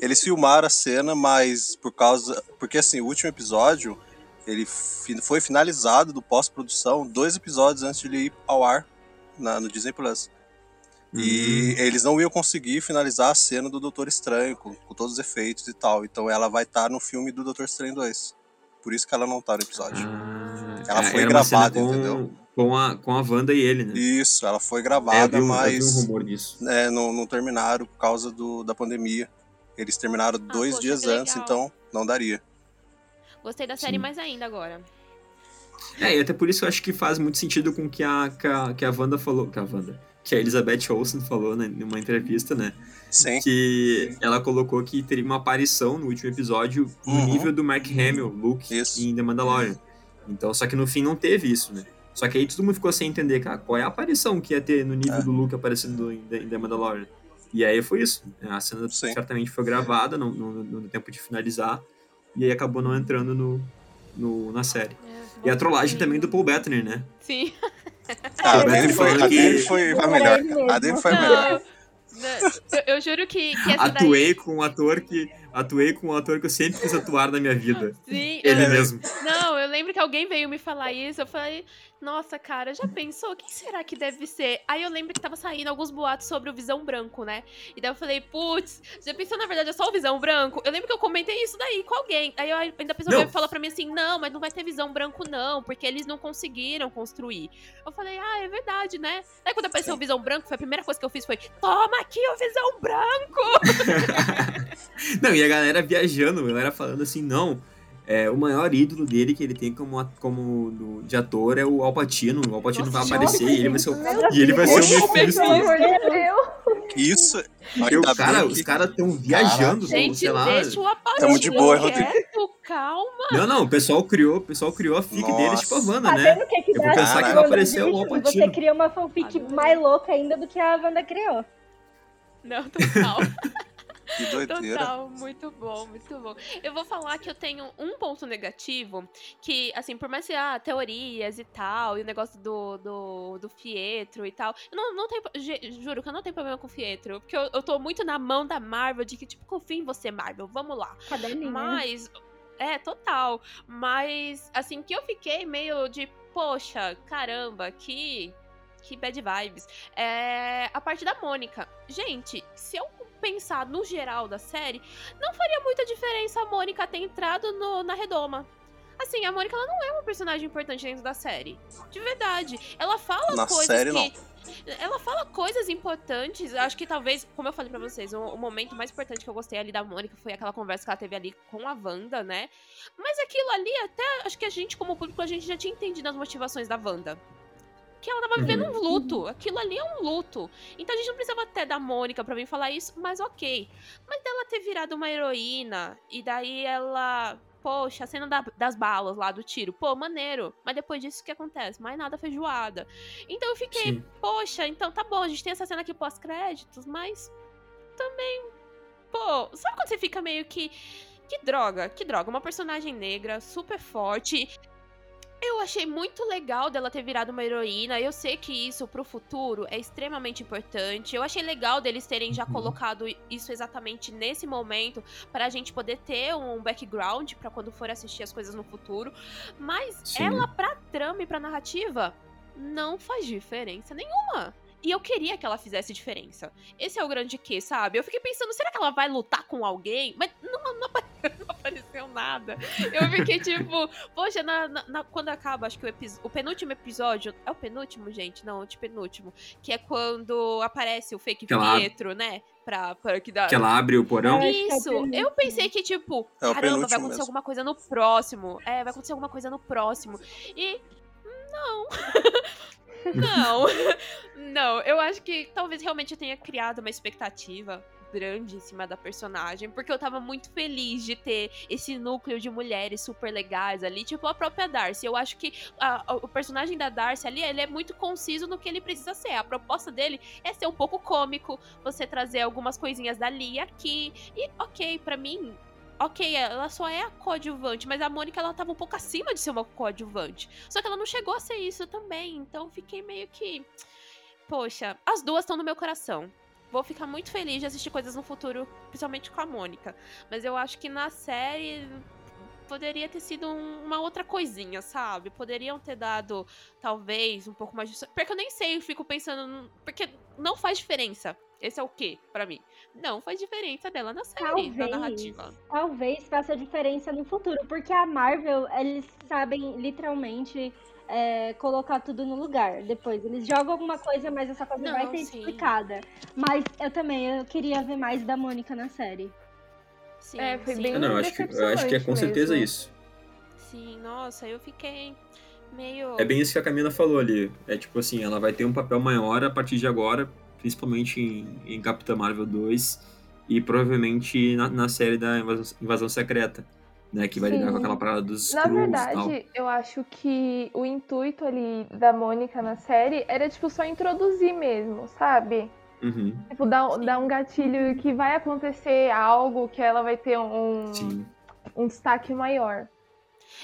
Eles filmaram a cena, mas por causa. Porque assim, o último episódio ele foi finalizado do pós-produção dois episódios antes de ele ir ao ar na- no Disney Plus. E Hum. eles não iam conseguir finalizar a cena do Doutor Estranho, com, com todos os efeitos e tal. Então ela vai estar no filme do Doutor Estranho 2. Por isso que ela não tá no episódio. Ah, Ela é, foi cena gravada, com, entendeu? Com a, com a Wanda e ele, né? Isso, ela foi É, eu, gravada, um, eu vi um mas rumor disso. é, não, não terminaram por causa do, da pandemia. Eles terminaram dois poxa, dias antes, então não daria. Gostei da série Sim. mais ainda agora. É, e até por isso eu acho que faz muito sentido com o que a, que a, que a Wanda falou. Que a Wanda. Que a Elizabeth Olsen falou né, numa entrevista, né? Sim. Que ela colocou que teria uma aparição no último episódio no Uhum. nível do Mark Hamill, Luke, Isso. em The Mandalorian. Então, só que no fim não teve isso, né? Só que aí todo mundo ficou sem entender, cara, qual é a aparição que ia ter no nível É. do Luke aparecendo em The, em The Mandalorian. E aí foi isso. A cena Sim. certamente foi gravada no, no, no tempo de finalizar. E aí acabou não entrando no, no, na série. É, E a trollagem também do Paul Bettany, né? Sim. Ah, a dele foi, a dele foi a melhor. A dele foi a melhor. Não. Eu, eu juro que, que essa Atuei daí. com um ator que. Atuei com um ator que eu sempre quis atuar na minha vida. Sim, Ele eu- mesmo. Não, eu lembro que alguém veio me falar isso. Eu falei, nossa, cara, já pensou? Quem será que deve ser? Aí eu lembro que tava saindo alguns boatos sobre o Visão Branco, né? E daí eu falei, putz, já pensou na verdade é só o Visão Branco? Eu lembro que eu comentei isso daí com alguém. Aí eu, ainda a pessoa veio falar pra mim assim, não, mas não vai ter Visão Branco não, porque eles não conseguiram construir. Eu falei, ah, é verdade, né? Aí quando apareceu Sim. o Visão Branco, foi a primeira coisa que eu fiz foi, toma aqui o Visão Branco! Não, e a galera viajando, a galera falando assim, não. É, o maior ídolo dele que ele tem como, a- como no- de ator é o Alpatino. O Alpatino vai aparecer e ele vai ser o, Meu e ele vai ser o. Mephisto. Isso. Porque cara, os que- caras estão viajando, Gente, sei lá. deixa o Alpatino Tamo de boa, Rodrigo? quieto, calma. Não, não, o pessoal criou, o pessoal criou a fic Nossa. deles, tipo a Wanda, Tá né? vendo o que, que Eu vou pensar que vai aparecer o? Alpatino. Você cria uma fanfic mais louca ainda do que a Wanda criou. Não, total. Que doideira. Total, muito bom, muito bom. Eu vou falar que eu tenho um ponto negativo, que, assim, por mais que, ah, teorias e tal, e o negócio do, do, do Fietro e tal, eu não, não tenho, ju- juro que eu não tenho problema com o Fietro, porque eu, eu tô muito na mão da Marvel, de que, tipo, confio em você, Marvel, vamos lá. Caderninho. Mas, é, total. Mas, assim, que eu fiquei meio de, poxa, caramba, que. Que bad vibes. É a parte da Mônica. Gente, se eu pensar no geral da série, não faria muita diferença a Mônica ter entrado no- na redoma. Assim, a Mônica ela não é uma personagem importante dentro da série. De verdade. Ela fala Na coisas série, que. Ela fala coisas importantes. Acho que talvez, como eu falei pra vocês, o, o momento mais importante que eu gostei ali da Mônica foi aquela conversa que ela teve ali com a Wanda, né? Mas aquilo ali, até acho que a gente, como público, a gente já tinha entendido as motivações da Wanda. Que ela tava vivendo um luto. Aquilo ali é um luto. Então a gente não precisava até da Mônica pra vir falar isso, mas ok. Mas dela ter virado uma heroína, e daí ela. Poxa, a cena da- das balas lá do tiro. Pô, maneiro. Mas depois disso o que acontece? Mais nada feijoada. Então eu fiquei, Sim. poxa, então tá bom, a gente tem essa cena aqui pós-créditos, mas também. Pô, sabe quando você fica meio que. Que droga, que droga. Uma personagem negra, super forte. Eu achei muito legal dela ter virado uma heroína. Eu sei que isso pro futuro é extremamente importante. Eu achei legal deles terem já Uhum. colocado isso exatamente nesse momento pra gente poder ter um background pra quando for assistir as coisas no futuro. Mas Sim. ela pra trama e pra narrativa não faz diferença nenhuma. E eu queria que ela fizesse diferença. Esse é o grande que, sabe? Eu fiquei pensando, será que ela vai lutar com alguém? Mas não, não não apareceu nada. Eu fiquei tipo, poxa, na, na- na- quando acaba, acho que o, o penúltimo episódio. É o penúltimo, gente? Não, o penúltimo. Que é quando aparece o fake Que ela- Pietro, né? Pra, pra que dá. Que ela abre o porão. É. é Isso, penúltimo. eu pensei que, tipo, É caramba, vai acontecer mesmo. alguma coisa no próximo. É, vai acontecer alguma coisa no próximo. E. Não. não. não, eu acho que talvez realmente eu tenha criado uma expectativa grande em cima da personagem, porque eu tava muito feliz de ter esse núcleo de mulheres super legais ali, tipo a própria Darcy. Eu acho que a- a- o personagem da Darcy ali, ele é muito conciso no que ele precisa ser. A proposta dele é ser um pouco cômico, você trazer algumas coisinhas dali e aqui. E ok, pra mim, ok, ela só é a coadjuvante, mas a Mônica ela tava um pouco acima de ser uma coadjuvante. Só que ela não chegou a ser isso também, então fiquei meio que. Poxa, as duas estão no meu coração. Vou ficar muito feliz de assistir coisas no futuro, principalmente com a Mônica. Mas eu acho que na série. poderia ter sido um- uma outra coisinha, sabe? Poderiam ter dado, talvez, um pouco mais de. Porque eu nem sei, eu fico pensando. Porque não faz diferença. Esse é o quê pra mim? Não faz diferença dela na série, na Talvez. narrativa. Talvez faça diferença no futuro, porque a Marvel, eles sabem literalmente é, colocar tudo no lugar. Depois, eles jogam alguma coisa, mas essa coisa vai Não, ser sim. explicada. Mas eu também, eu queria ver mais da Mônica na série. Sim, É, foi sim. bem- Ah, não, eu acho que, acho que é com decepcionante certeza mesmo. isso. Sim, nossa, eu fiquei meio. É bem isso que a Camila falou ali. É tipo assim, ela vai ter um papel maior a partir de agora, principalmente em, em Capitã Marvel 2 e provavelmente na, na série da Invasão, Invasão Secreta, né? Que vai lidar Sim. com aquela parada dos Na Skrulls verdade, eu acho que o intuito ali da Mônica na série era, tipo, só introduzir mesmo, sabe? Uhum, Tipo, dar, dar um gatilho que vai acontecer algo, que ela vai ter um, sim. um destaque maior.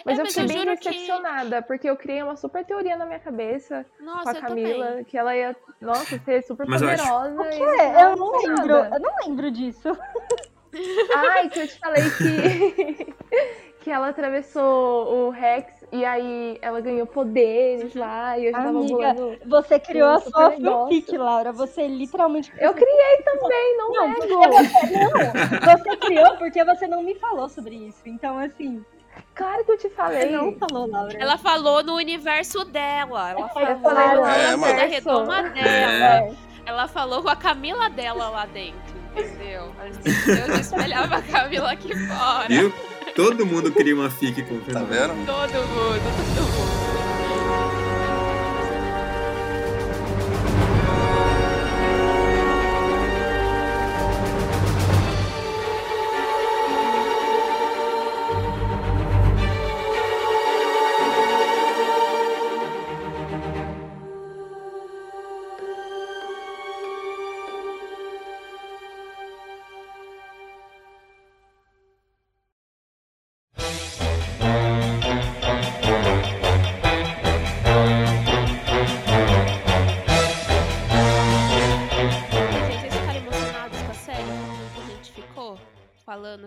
Mas É, eu mas fiquei eu bem juro que- decepcionada, porque eu criei uma super teoria na minha cabeça Nossa, com a Camila, também. que ela ia, nossa, ser super Mas eu acho- poderosa. e É, eu não lembro, eu não lembro disso. Ai, que eu te falei que, que ela atravessou o Rex e aí ela ganhou poderes lá e eu já tava Amiga. Você criou a sua fanfic, Laura. Você literalmente. Eu criei também, não, Não, nego. porque você, não, você criou porque você não me falou sobre isso. Então, assim, Claro que eu te falei. não falou, Laura. Ela falou no universo dela. Ela falou falei no É, roda mano. redoma É. dela. Ela falou com a Camila dela lá dentro, entendeu? Eu espelhava a Camila aqui fora. Viu? Todo mundo cria uma fic com o Tá Fernando. vendo? Todo mundo, todo mundo.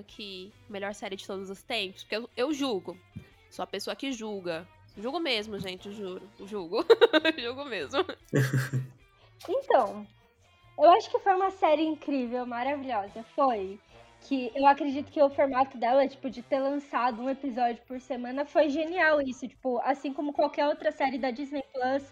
Que melhor série de todos os tempos? Porque eu, eu julgo. Sou a pessoa que julga. Julgo mesmo, gente, juro. Julgo. julgo mesmo. Então, eu acho que foi uma série incrível, maravilhosa. Foi. Que eu acredito que o formato dela, tipo, de ter lançado um episódio por semana, foi genial isso. Tipo, assim como qualquer outra série da Disney Plus,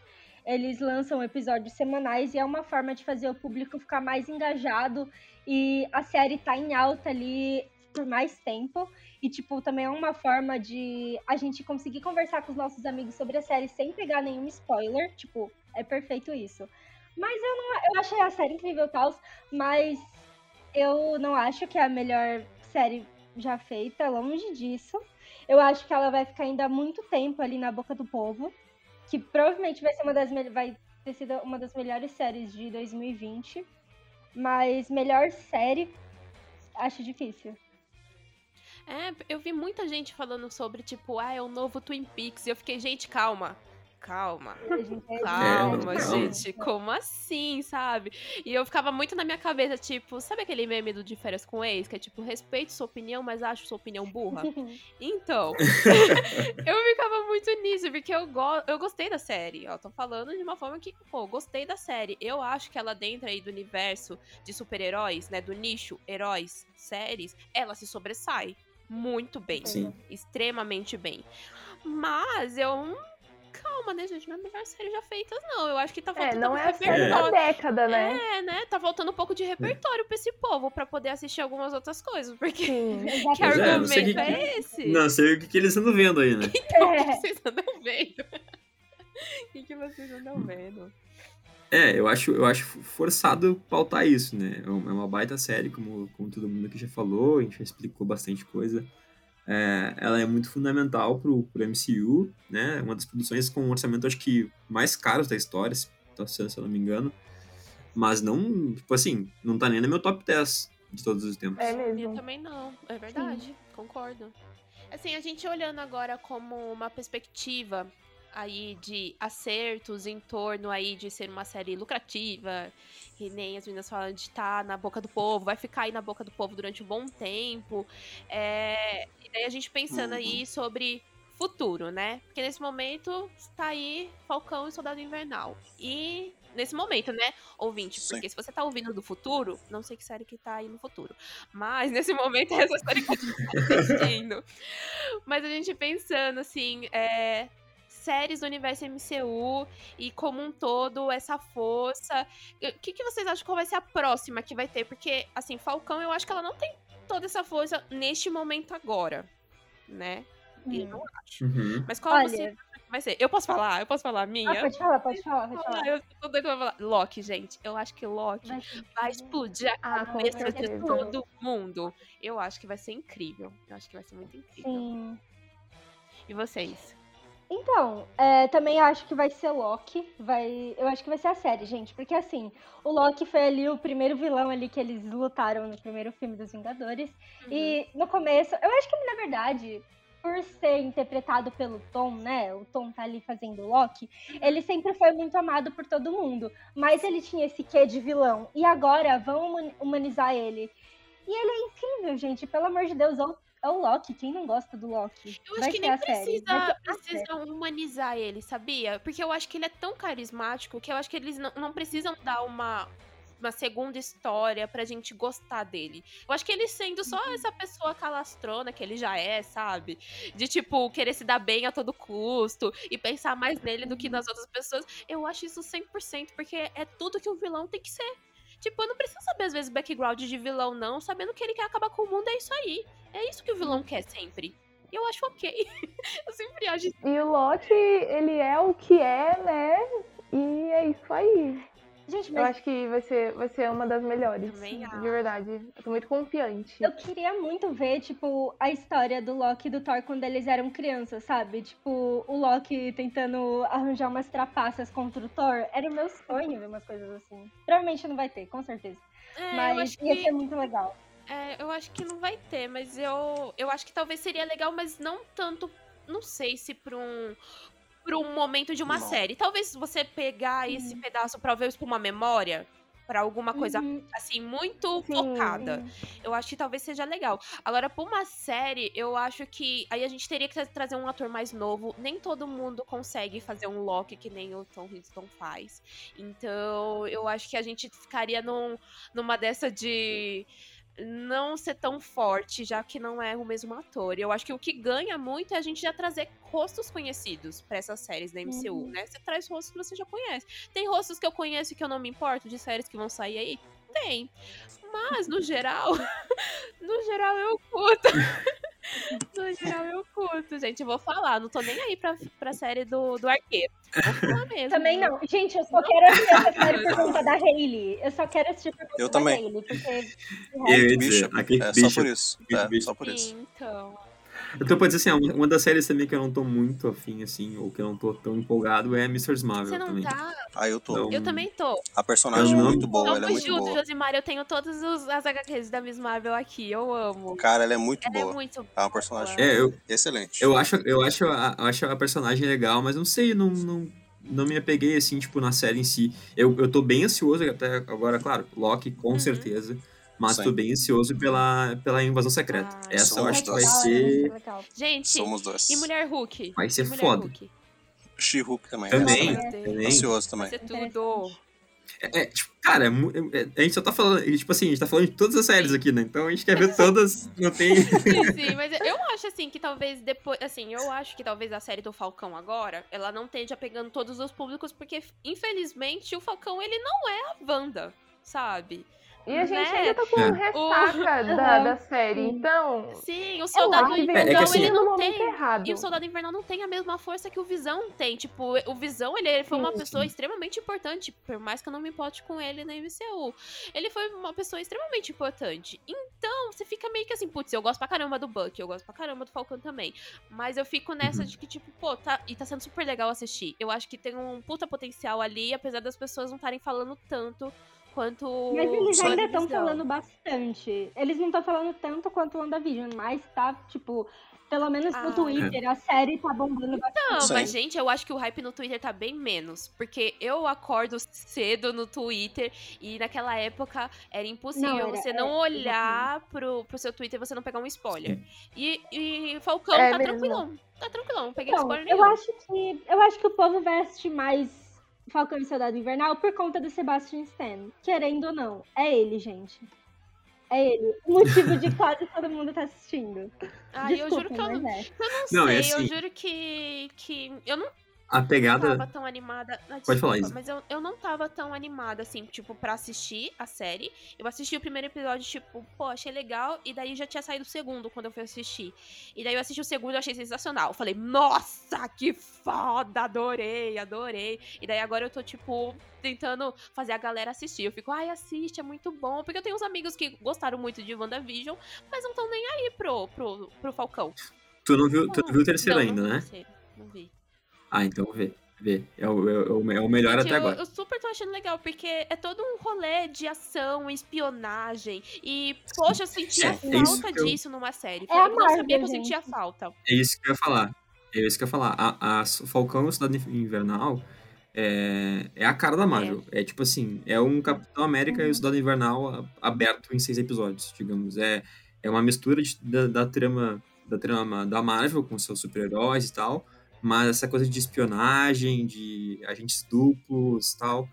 eles lançam episódios semanais e é uma forma de fazer o público ficar mais engajado e a série tá em alta ali por mais tempo. E, tipo, também é uma forma de a gente conseguir conversar com os nossos amigos sobre a série sem pegar nenhum spoiler. Tipo, é perfeito isso. Mas eu não eu achei a série incrível tal, mas eu não acho que é a melhor série já feita, longe disso. Eu acho que ela vai ficar ainda muito tempo ali na boca do povo, que provavelmente vai ser uma das vai ter sido uma das melhores séries de 2020. Mas melhor série acho difícil. É, eu vi muita gente falando sobre, tipo, ah, é o novo Twin Peaks. E eu fiquei, gente, calma. Calma. Gente é Calma, calma. gente. Como assim, sabe? E eu ficava muito na minha cabeça, tipo, sabe aquele meme do De Férias com Ex? Que é tipo, respeito sua opinião, mas acho sua opinião burra? Então, eu ficava muito nisso, porque eu, go eu gostei da série. Ó, tô falando de uma forma que, pô, eu gostei da série. Eu acho que ela dentro aí do universo de super-heróis, né? Do nicho, heróis, séries, ela se sobressai muito bem. Sim. Extremamente bem. Mas eu. Calma, né, gente? Não é a melhor série já feita, não. Eu acho que tá É, faltando não é a série da repertório. década, né? É, né? Tá faltando um pouco de repertório pra esse povo pra poder assistir algumas outras coisas. Porque Sim. que é, não argumento sei é, que- que- esse? Não sei o que, que eles andam vendo aí, né? Então, o É. que vocês andam vendo? O que, que vocês andam vendo? É, eu acho, eu acho forçado pautar isso, né? É uma é uma baita série, como, como todo mundo aqui já falou, a gente já explicou bastante coisa. É, ela é muito fundamental pro, pro MCU, né? Uma das produções com um orçamento, acho que, mais caros da história, se, se eu não me engano. Mas não, tipo assim, não tá nem no meu top 10 de todos os tempos. É Eu mesmo. também não, é verdade, concordo. Assim, a gente olhando agora como uma perspectiva aí de acertos em torno aí de ser uma série lucrativa, que nem as meninas falam de estar tá na boca do povo, vai ficar aí na boca do povo durante um bom tempo. É, e daí a gente pensando Uhum. aí sobre futuro, né? Porque nesse momento está aí Falcão e Soldado Invernal. E nesse momento, né, ouvinte, Sim. porque se você tá ouvindo do futuro, não sei que série que tá aí no futuro, mas nesse momento é essa série que a gente tá assistindo. Mas a gente pensando assim, é, séries do universo MCU e como um todo, essa força. O que, que vocês acham que vai ser a próxima que vai ter? Porque, assim, Falcão, eu acho que ela não tem toda essa força neste momento agora, né? Eu não acho. Uhum. Mas qual Olha- você vai ser? Eu posso falar? Eu posso falar a minha? Ah, pode falar, pode falar, pode falar. eu tô doida pra falar. Loki, gente. Eu acho que Loki Vai vai explodir a Ah, cabeça de todo mundo. Eu acho que vai ser incrível. Eu acho que vai ser muito incrível. Sim. E vocês? Então, é, também acho que vai ser Loki. Vai, eu acho que vai ser a série, gente. Porque assim, o Loki foi ali o primeiro vilão ali que eles lutaram no primeiro filme dos Vingadores. E no começo, eu acho que na verdade, por ser interpretado pelo Tom, né? O Tom tá ali fazendo o Loki, ele sempre foi muito amado por todo mundo. Mas ele tinha esse quê de vilão. E agora vão human- humanizar ele. E ele é incrível, gente. Pelo amor de Deus, é o, o Loki. Quem não gosta do Loki? Eu acho que nem precisa, precisa humanizar ele, sabia? Porque eu acho que ele é tão carismático que eu acho que eles não, não precisam dar uma, uma segunda história pra gente gostar dele. Eu acho que ele sendo só Uhum. essa pessoa calastrona que ele já é, sabe? De, tipo, querer se dar bem a todo custo e pensar mais nele do que Uhum. nas outras pessoas. Eu acho isso 100%, porque é tudo que um vilão tem que ser. Tipo, eu não preciso saber, às vezes, background de vilão, não. Sabendo que ele quer acabar com o mundo, é isso aí. É isso que o vilão quer sempre. E eu acho ok. eu sempre acho E o Loki, ele é o que é, né? E é isso aí. Gente, Eu mas acho que vai ser, vai ser uma das melhores. Também De acho. verdade. Eu tô muito confiante. eu queria muito ver, tipo, a história do Loki e do Thor quando eles eram crianças, sabe? Tipo, o Loki tentando arranjar umas trapaças contra o Thor. Era o meu sonho ver umas coisas assim. Provavelmente não vai ter, com certeza. É, eu Mas acho ia que, ser muito legal. é, eu acho que não vai ter, mas eu, eu acho que talvez seria legal, mas não tanto. Não sei se pra um. Um momento de uma Não. série. Talvez você pegar esse pedaço pra ver uma memória, pra alguma coisa Uhum. assim, muito Sim. focada. Eu acho que talvez seja legal. Agora, pra uma série, eu acho que aí a gente teria que tra- trazer um ator mais novo. Nem todo mundo consegue fazer um Loki que nem o Tom Hiddleston faz. Então, eu acho que a gente ficaria num, numa dessa de não ser tão forte, já que não é o mesmo ator. Eu acho que o que ganha muito é a gente já trazer rostos conhecidos pra essas séries da MCU, Uhum. né? Você traz rostos que você já conhece. Tem rostos que eu conheço e que eu não me importo de séries que vão sair aí? Tem. Mas, no geral, no geral eu curto. no geral eu curto, gente. Eu vou falar, não tô nem aí pra, pra série do, do arqueiro. Vou falar mesmo. Também não. Gente, eu só quero assistir essa série por conta da Hailey. Eu só quero assistir por conta Eu da também. Hailey, porque... Eu ia dizer, É só por isso. É, só por isso. Então. Eu tô pra dizer assim, ó, uma das séries também que eu não tô muito afim, assim, ou que eu não tô tão empolgado é Mrs. Marvel Você não também. tá? Aí eu tô. Não. Eu também tô. A personagem é não- muito boa, ela é muito junto, boa. Josimar. Eu tenho todas os- as HQs da Miss Marvel aqui. Eu amo. Cara, ela é muito Ela é boa. muito É uma personagem É, eu, excelente. eu acho, eu acho, a, eu acho a personagem legal, mas não sei, não, não, não me apeguei, assim, tipo, na série em si. Eu, eu tô bem ansioso até agora, claro, Loki, com Uhum. certeza. Mas Sim. tô bem ansioso pela, pela invasão secreta. Ah, Essa eu acho que vai ser. Gente, Somos dois. e Mulher Hulk? Vai ser Mulher foda. Hulk? She-Hulk também. Também, também. Ansioso Vai também. ser tudo. É, é, tipo, cara, é mu- é- a gente só tá falando. Tipo assim, a gente tá falando de todas as séries aqui, né? Então a gente quer ver todas. Não tem. Sim, sim, mas eu acho assim que talvez depois. Assim, eu acho que talvez a série do Falcão agora, ela não esteja pegando todos os públicos, porque, infelizmente, o Falcão, ele não é a Wanda, sabe? E a gente Né? ainda tá com É. ressaca da, Uhum. da série. Então, Sim, o eu Soldado que Invernal, É que assim- ele no não momento tem. errado. E o Soldado Invernal não tem a mesma força que o Visão tem. Tipo, o Visão, ele foi uma Sim. pessoa extremamente importante, por mais que eu não me importe com ele na MCU. Ele foi uma pessoa extremamente importante. Então, você fica meio que assim, putz, eu gosto pra caramba do Buck, eu gosto pra caramba do Falcão também. Mas eu fico nessa Uhum. de que, tipo, pô, tá, e tá sendo super legal assistir. Eu acho que tem um puta potencial ali, apesar das pessoas não estarem falando tanto quanto. Mas eles ainda estão falando bastante. Eles não estão falando tanto quanto o WandaVision, mas tá, tipo, Pelo menos Ah. no Twitter, a série tá bombando bastante. Não, Sim. mas, gente, eu acho que o hype no Twitter tá bem menos. Porque eu acordo cedo no Twitter e naquela época era impossível Não, era- você é, não olhar pro, pro seu Twitter e você não pegar um spoiler. E, e Falcão É tá mesmo. tranquilão. Tá tranquilão, não peguei Então, spoiler eu nenhum. acho que eu acho que o povo vai assistir mais Falcão e Soldado Invernal por conta do Sebastian Stan. Querendo ou não, é ele, gente. É ele. O motivo de quase todo mundo tá assistindo. Ai, eu juro que eu não, é. eu não, Não, sei, é eu assim- juro que, que eu não A pegada. tava tão animada. Ah, Pode falar, Isa. Mas eu, eu não tava tão animada, assim, tipo, pra assistir a série. Eu assisti o primeiro episódio, tipo, pô, achei legal. E daí já tinha saído o segundo quando eu fui assistir. E daí eu assisti o segundo e achei sensacional. Eu falei, nossa, que foda! Adorei, adorei. E daí agora eu tô, tipo, tentando fazer a galera assistir. Eu fico, ai, assiste, é muito bom. Porque eu tenho uns amigos que gostaram muito de WandaVision, mas não estão nem aí pro, pro, pro Falcão. Tu não viu, tu não viu o terceiro Não, ainda, não né? Não vi. Ah, então vê. Vê. É o, é o, é o melhor Gente, até eu, agora. eu super tô achando legal, porque é todo um rolê de ação, espionagem. E, poxa, eu sentia É, é falta que eu- disso numa série. É eu não sabia Marvel, que eu sentia falta. É isso que eu ia falar. É isso que eu ia falar. A, a Falcão e o Cidade Invernal é, é a cara da Marvel. É. tipo assim, é um Capitão América e o Cidade Invernal aberto em seis episódios, digamos. É, é uma mistura de- da, da trama da trama da Marvel com seus super-heróis e tal, mas essa coisa de espionagem, de agentes duplos e tal,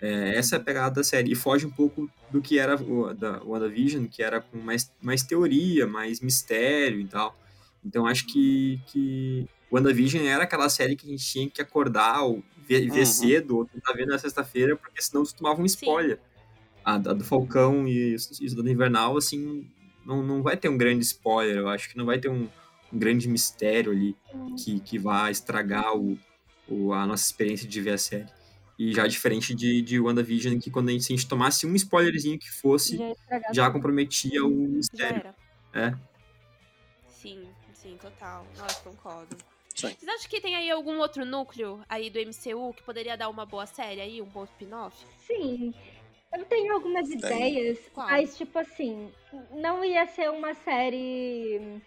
é, essa é a pegada da série. E foge um pouco do que era o, da WandaVision, que era com mais, mais teoria, mais mistério e tal. Então acho que, que WandaVision era aquela série que a gente tinha que acordar ou ver, ver Uhum. cedo ou tentar ver na sexta-feira, porque senão tu tomava um spoiler. A, a do Falcão e isso do Invernal, assim, não, não vai ter um grande spoiler. Eu acho que não vai ter um, um grande mistério ali que, que vai estragar o, o, a nossa experiência de ver a série. E já diferente de, de WandaVision, que quando a gente, se a gente tomasse um spoilerzinho que fosse, Já já comprometia o Já mistério. era. É. Sim, sim, total. Nossa, concordo. Sim. Vocês acham que tem aí algum outro núcleo aí do MCU que poderia dar uma boa série aí, um bom spin-off? Sim. Eu tenho algumas Tem. ideias, Qual? mas tipo assim, não ia ser uma série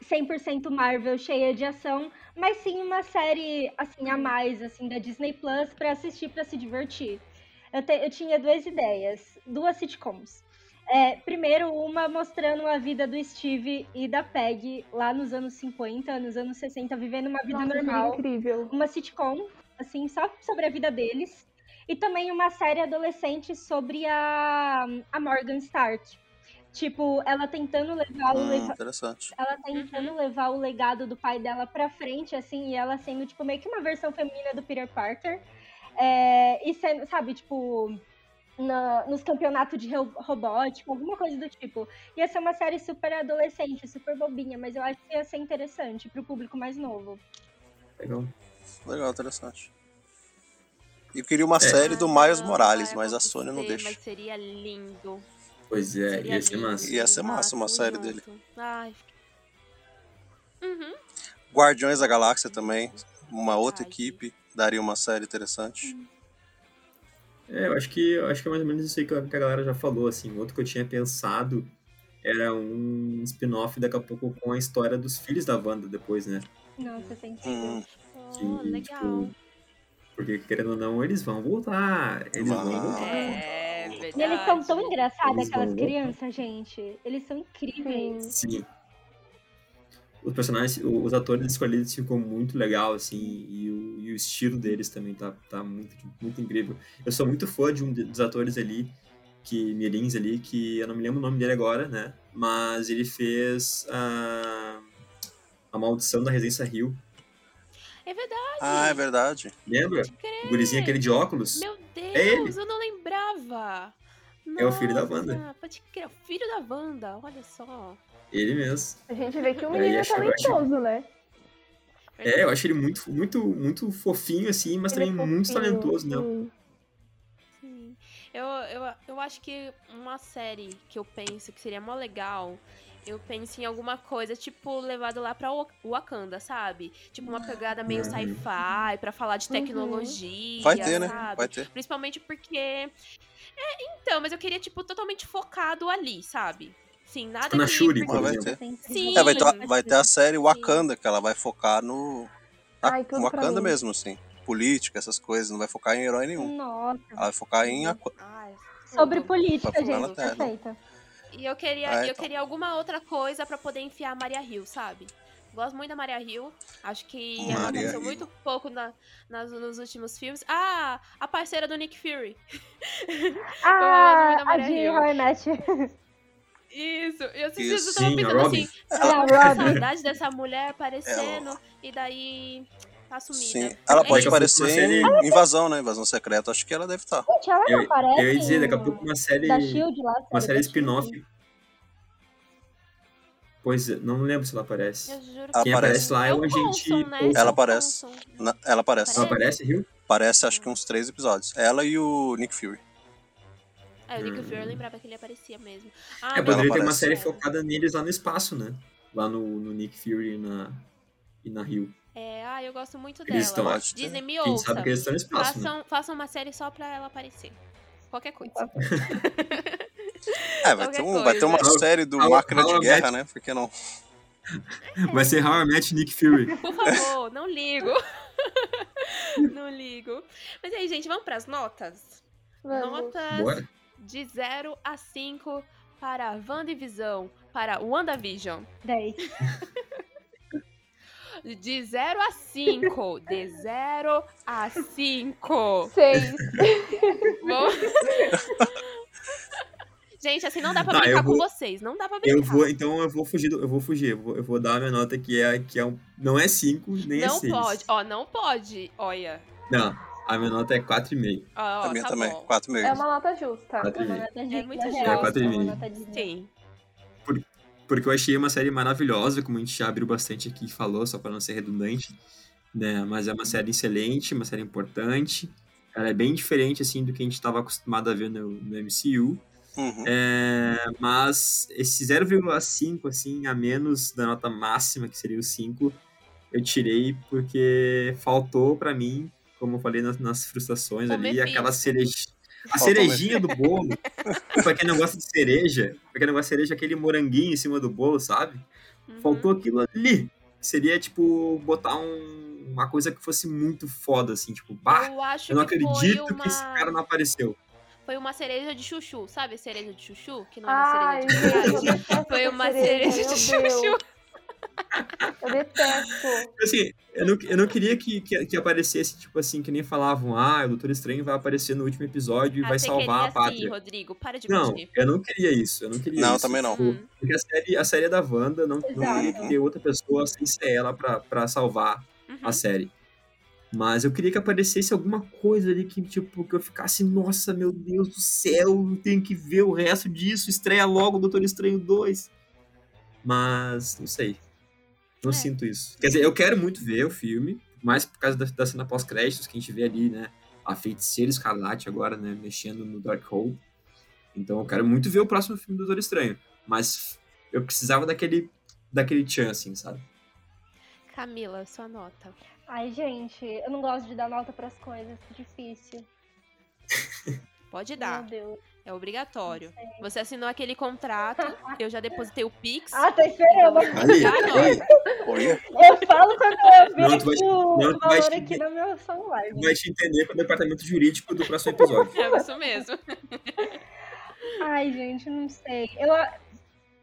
100% Marvel cheia de ação, mas sim uma série assim a mais assim da Disney Plus pra assistir pra se divertir. Eu, te- eu tinha duas ideias, duas sitcoms. É, primeiro, uma mostrando a vida do Steve e da Peg lá nos anos 50, nos anos 60, vivendo uma vida Nossa, normal incrível. uma sitcom, assim, só sobre a vida deles. E também uma série adolescente sobre a, a Morgan Stark. Tipo, ela tentando levar o lega- interessante. ela tentando levar o legado do pai dela pra frente, assim, e ela sendo, tipo, meio que uma versão feminina do Peter Parker. É, e sendo, sabe, tipo, na- nos campeonatos de ro- robótica, alguma coisa do tipo. Ia ser uma série super adolescente, super bobinha, mas eu acho que ia ser interessante pro público mais novo. Legal. Legal, interessante. Eu queria uma série do Ah, Miles Morales, ai, mas a Sony não ver, deixa. Mas seria lindo. Pois é, Seria ia ser massa. Ia ser massa uma tamo série junto. dele. Ai. Uhum. Guardiões da Galáxia também, uma outra Ai, equipe, daria uma série interessante. É, eu acho que eu acho que é mais ou menos isso aí que a galera já falou, assim. Outro que eu tinha pensado era um spin-off daqui a pouco com a história dos filhos da Wanda depois, né? Nossa, Hum, Que, Oh, legal. tipo, porque querendo ou não, eles vão voltar. Eles vão Vão. voltar. É, verdade. E eles são tão engraçados, Eles aquelas crianças, gente. Eles são incríveis. Sim. Os personagens, os atores escolhidos ficou muito legal, assim, e o, e o estilo deles também tá, tá muito, muito incrível. Eu sou muito fã de um dos atores ali, que mirins ali, que eu não me lembro o nome dele agora, né? Mas ele fez a, a Maldição da Residência Rio. É verdade. Ah, é verdade. Lembra? O gurizinho aquele de óculos. Meu Deus, É ele. eu não lembrava. É o filho da Nossa, Wanda. Pode crer, o filho da Wanda, olha só. Ele mesmo. A gente vê que o Aí menino é acho- talentoso, né? É, eu acho ele muito, muito, muito fofinho, assim, mas Ele é também muito fofinho, talentoso, né? sim. Sim. Eu, eu, eu acho que uma série que eu penso que seria mó legal, eu penso em alguma coisa, tipo, levado lá pra Wa- Wakanda, sabe? Tipo, uma pegada meio Uhum. sci-fi, pra falar de Uhum. tecnologia, Vai ter, né? sabe? Vai ter. Principalmente porque... É, então, mas eu queria, tipo, totalmente focado ali, sabe? Sim, nada Tipo na que... Shuri, Mas por vai ter. Sim. É, vai ter, vai ter a série Wakanda, que ela vai focar no. na- Ai, Wakanda mesmo, assim. Política, essas coisas. Não vai focar em herói nenhum. Nossa. Ela vai focar em. Ai, Sobre política, gente. Perfeita. E eu queria, Ah, eu então. queria alguma outra coisa pra poder enfiar a Maria Hill, sabe? Gosto muito da Maria Hill. Acho que ela Maria apareceu Hill. muito pouco na, nas- nos últimos filmes. Ah, a parceira do Nick Fury. Ah, a I Met. Isso, eu dias eu tava pensando assim, É, saudade dessa mulher aparecendo e daí tá sumida. Sim. Ela É pode aparecer Uma em série- Invasão, né? Invasão Secreta. Acho que ela deve estar. Gente, ela não Eu, aparece. eu ia dizer, daqui a pouco uma série. Da Shield lá. Uma série spin-off. Pois é, não lembro se ela aparece. Eu juro Ela Quem aparece. aparece lá é o agente. Né? Ela É aparece. Coulson. Na- Ela aparece. Ela aparece, Rio? Aparece acho que uns três episódios. Ela e o Nick Fury. É, o Nick Hum. Fury eu lembrava que ele aparecia mesmo. É, Ah, poderia ter uma série focada neles lá no espaço, né? Lá no, no Nick Fury e na, e na Rio. É, ah, eu gosto muito Eles estão- dela. Ter. Disney me Quem ouça. sabe que eles estão no espaço, né? Façam, façam uma série só pra ela aparecer. Qualquer coisa. É, vai ter, um, vai ter uma coisa. série do How- Máquina de Guerra, né? Por que não? Vai ser How I Met Nick Fury. Por favor, não ligo. não ligo. Mas aí, gente, vamos pras notas? Vamos. Notas Bora. de 0 a 5 para WandaVision, para WandaVision. 10. De 0 a 5. De 0 a 5. Seis. Bom... Gente, assim não dá pra Tá, brincar eu com vou- vocês. Não dá pra brincar. Eu vou, então eu vou fugir, do- eu vou fugir, eu vou, eu vou dar a minha nota que é, que é um, não é 5, nem é Não 6. pode. Ó, não pode. Olha. Não, a minha nota é 4,5. Ó, ó, a minha tá também. bom. Quatro meio. É uma nota justa. 4,5. É muito É, quatro e uma meio. nota de- Sim. Porque eu achei uma série maravilhosa, como a gente já abriu bastante aqui e falou, só para não ser redundante, né? Mas é uma série excelente, uma série importante. Ela é bem diferente, assim, do que a gente estava acostumado a ver no, no MCU. Uhum. É, mas esse 0,5 assim a menos da nota máxima que seria o 5 eu tirei porque faltou pra mim como eu falei nas, nas frustrações O ali aquela cereja a cerejinha do bolo pra quem não gosta de cereja pra quem não gosta de cereja aquele moranguinho em cima do bolo sabe Uhum. faltou aquilo ali seria tipo botar um- uma coisa que fosse muito foda assim tipo bah Eu acho eu não que acredito uma... que esse cara não apareceu Foi uma cereja de chuchu, sabe? Cereja de chuchu? Que não é Ai, uma cereja de chocolate. detesto Foi uma cereja de meu chuchu. Eu detesto. Assim, eu não, eu não queria que, que, que aparecesse, tipo assim, que nem falavam, ah, o Doutor Estranho vai aparecer no último episódio e Ah, vai salvar a queria sim, pátria. Rodrigo. Para de não, mentir. eu não queria isso, eu não queria Não, isso. também não. Hum. Porque a série, a série é da Wanda, não, não teria que ter outra pessoa sem ser ela pra, pra salvar Uhum. a série. Mas eu queria que aparecesse alguma coisa ali que, tipo, que eu ficasse, nossa, meu Deus do céu, eu tenho que ver o resto disso, estreia logo o Doutor Estranho 2. Mas, não sei. Não É. sinto isso. Quer dizer, eu quero muito ver o filme, mais por causa da, da cena pós-créditos que a gente vê ali, né? A feiticeira escarlate agora, né? Mexendo no Darkhold. Então eu quero muito ver o próximo filme do Doutor Estranho. Mas eu precisava daquele, daquele tchan, assim, sabe? Camila, sua nota. Ai, gente, eu não gosto de dar nota pras coisas. que Difícil. Pode Meu dar. Deus. É obrigatório. Você assinou aquele contrato, eu já depositei o Pix. Ah, tá esperando. Ali, Olha, Eu falo quando eu Não, vejo tu vai- não, tu vai valor te- aqui no meu celular. vai te entender com o departamento jurídico do próximo episódio. É isso mesmo. Ai, gente, não sei. Eu,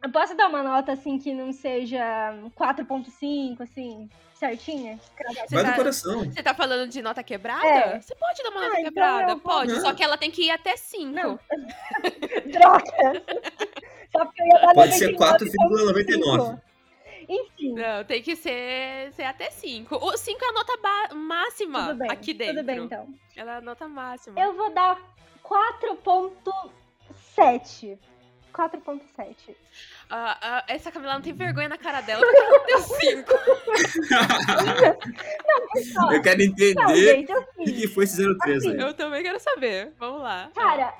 eu posso dar uma nota assim que não seja 4.5, assim, certinha? Você Vai tá- do coração. Você tá falando de nota quebrada? É. Você pode dar uma nota Ah, então quebrada? vou- Pode, Não. só que ela tem que ir até 5. Não. Droga! Só porque eu ia dar Pode ser 99,5. 4,99. Enfim, Não, tem que ser, ser até 5. O 5 é a nota máxima tudo bem. aqui dentro. Tudo bem, então. Ela é a nota máxima. Eu vou dar 4.7. 4.7. Ah, ah, essa Camila não tem vergonha na cara dela porque ela deu 5. Eu quero Não, entender o que assim, que foi esse 03 aí. Eu também quero saber. Vamos lá. cara,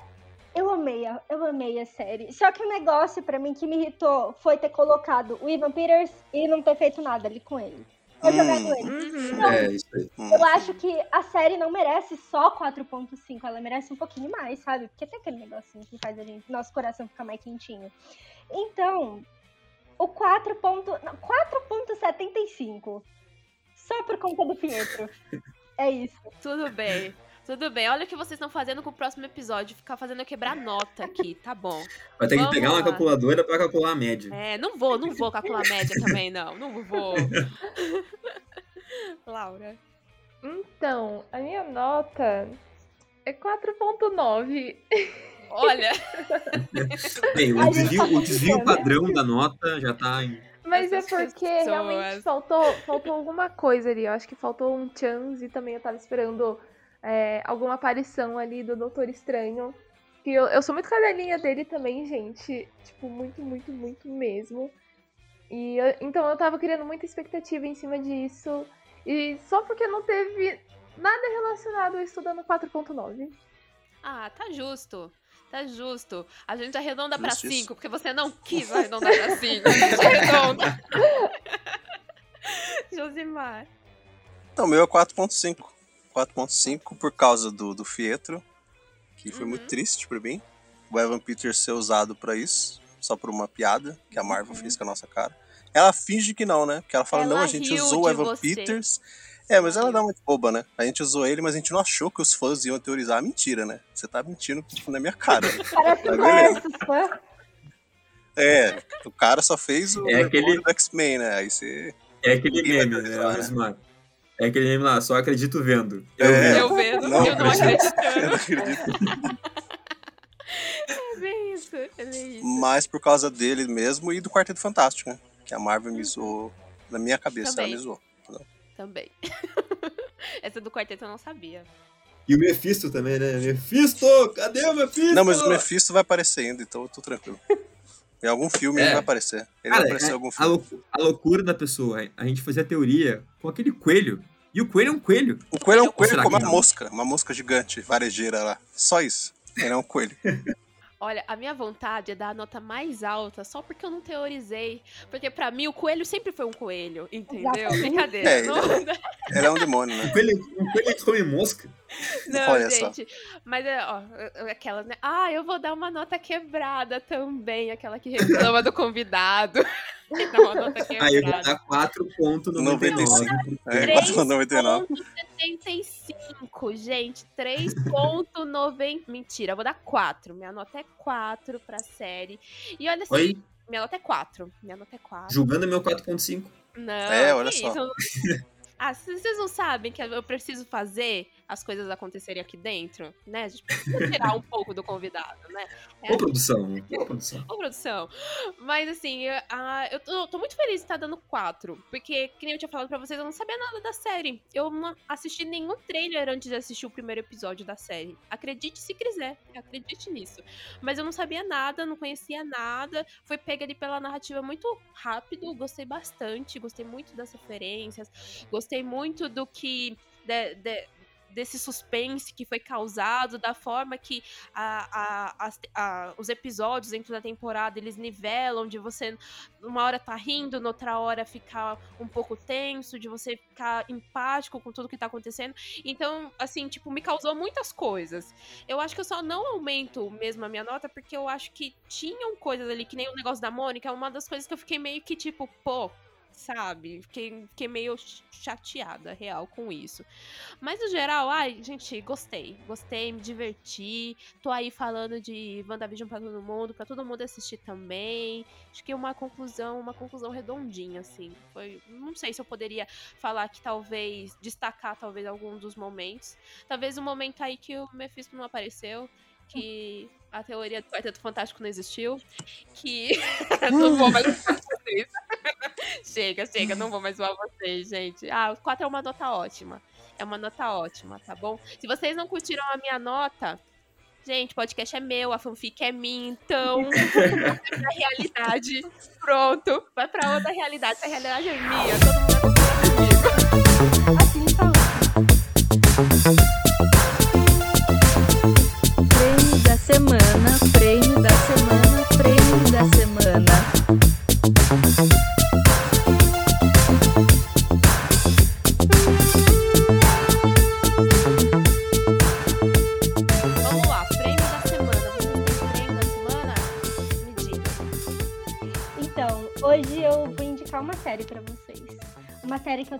eu amei, a, eu amei a série. Só que o negócio pra mim que me irritou foi ter colocado o Ivan Peters e não ter feito nada ali com ele. Jogado Hum. ele. Uhum. É, isso aí. Eu acho que a série não merece só 4.5, ela merece um pouquinho mais, sabe? Porque tem aquele negocinho que faz a gente, nosso coração ficar mais quentinho. Então, o 4. ponto- não, 4.75. Só por conta do Pietro. É isso. Tudo bem. Tudo bem. Olha o que vocês estão fazendo com o próximo episódio. Ficar fazendo eu quebrar nota aqui. Tá bom. Vai ter que Vamos pegar uma lá. calculadora pra calcular a média. É, não vou, não vou calcular a média também, não. Não vou. Laura. Então, a minha nota é 4.9. Olha, Bem, o desvio, tá o desvio padrão da nota já tá em. Mas é porque pessoas. realmente faltou, faltou alguma coisa ali. Eu acho que faltou um chance e também eu tava esperando é, alguma aparição ali do Doutor Estranho. Que eu, eu sou muito cadelinha dele também, gente. Tipo, muito, muito, muito mesmo. E eu- então eu tava criando muita expectativa em cima disso. E só porque não teve nada relacionado a isso dando 4.9. ah, tá justo. Tá justo. A gente arredonda pra Justiça. 5, porque você não quis arredondar pra 5. A gente arredonda. Josimar. Então, o meu é 4.5. 4.5 por causa do, do Fietro, que foi muito Uhum. triste pra mim. O Evan Peters ser usado pra isso, só por uma piada que a Marvel fez com a nossa cara. Ela finge que não, né? Porque ela fala, Ela não, a gente usou o Evan você. Peters. É, mas ela dá uma boba, né? A gente usou ele, mas a gente não achou que os fãs iam teorizar. Mentira, né? Você tá mentindo na minha cara. né? Parece Tá fã. É, o cara só fez o É aquele- do X-Men, né? Aí você. É aquele meme, né, teorizar, né? É aquele meme lá, só acredito vendo. Eu É. vendo. Eu vendo, Não, eu não acredito. Eu não acredito. É bem isso. É bem isso. Mas por causa dele mesmo e do Quarteto Fantástico, né? Que a Marvel me zoou. Na minha cabeça, Também. ela me zoou. Também. Essa do quarteto eu não sabia. E o Mephisto também, né? Mephisto! Cadê o Mephisto? Não, mas o Mephisto vai aparecer ainda, então eu tô tranquilo. Em algum filme É. ele vai aparecer. Ele Cara, vai aparecer em é- algum a, filme. lou- a loucura da pessoa. A gente fazia teoria com aquele coelho. E o coelho é um coelho. O coelho é um coelho como uma mosca, uma mosca gigante, varejeira lá. Só isso. Ele é um coelho. Olha, a minha vontade é dar a nota mais alta só porque eu não teorizei. Porque pra mim o coelho sempre foi um coelho, entendeu? Exatamente. Brincadeira. É, não, Ele é um demônio, Um né? coelho, um coelho que come mosca. não, Olha só. gente. Mas é, ó, aquelas, né? Ah, eu vou dar uma nota quebrada também. Aquela que reclama do convidado. Uma nota Aí eu vou dar 4.99. É, Três 4,99. 3.75, gente. 3.90. Mentira, eu vou dar 4. Minha nota é 4 pra série. E olha assim, Oi? minha nota é 4. Minha nota é 4. Julgando meu 4.5. Não, É, olha só. isso? Ah, vocês não sabem que eu preciso fazer as coisas acontecerem aqui dentro, né? A gente precisa tirar um pouco do convidado, né? É produção. Ô, produção. Ô, produção. Mas assim, eu, ah, eu tô, tô muito feliz de estar dando 4. Porque, que nem eu tinha falado pra vocês, eu não sabia nada da série. Eu não assisti nenhum trailer antes de assistir o primeiro episódio da série. Acredite se quiser, acredite nisso. Mas eu não sabia nada, não conhecia nada. Foi pega ali pela narrativa muito rápido. Gostei bastante, gostei muito das referências. Gostei muito do que. de- de- desse suspense que foi causado, da forma que a- a- a- os episódios dentro da temporada eles nivelam de você uma hora tá rindo, noutra hora ficar um pouco tenso, de você ficar empático com tudo que tá acontecendo. Então, assim, tipo, me causou muitas coisas. Eu acho que eu só não aumento mesmo a minha nota porque eu acho que tinham coisas ali, que nem o negócio da Mônica, é uma das coisas que eu fiquei meio que tipo, pô, sabe? Fiquei, fiquei meio chateada, real, com isso. Mas no geral, ai, gente, gostei. Gostei, me diverti. Tô aí falando de WandaVision pra todo mundo, pra todo mundo assistir também. Acho que uma conclusão, uma conclusão redondinha, assim. Foi. Não sei se eu poderia falar que talvez. destacar talvez algum dos momentos. Talvez o momento aí que o Mephisto não apareceu. Que a teoria do Quarteto Fantástico não existiu. Que. não vou mais vocês. chega, chega, não vou mais zoar vocês, gente. Ah, o 4 é uma nota ótima. É uma nota ótima, tá bom? Se vocês não curtiram a minha nota, gente, podcast é meu, a fanfic é minha, então. pra realidade. Pronto. Vai pra outra realidade. A realidade é minha, todo mundo concordar comigo. Assim falando.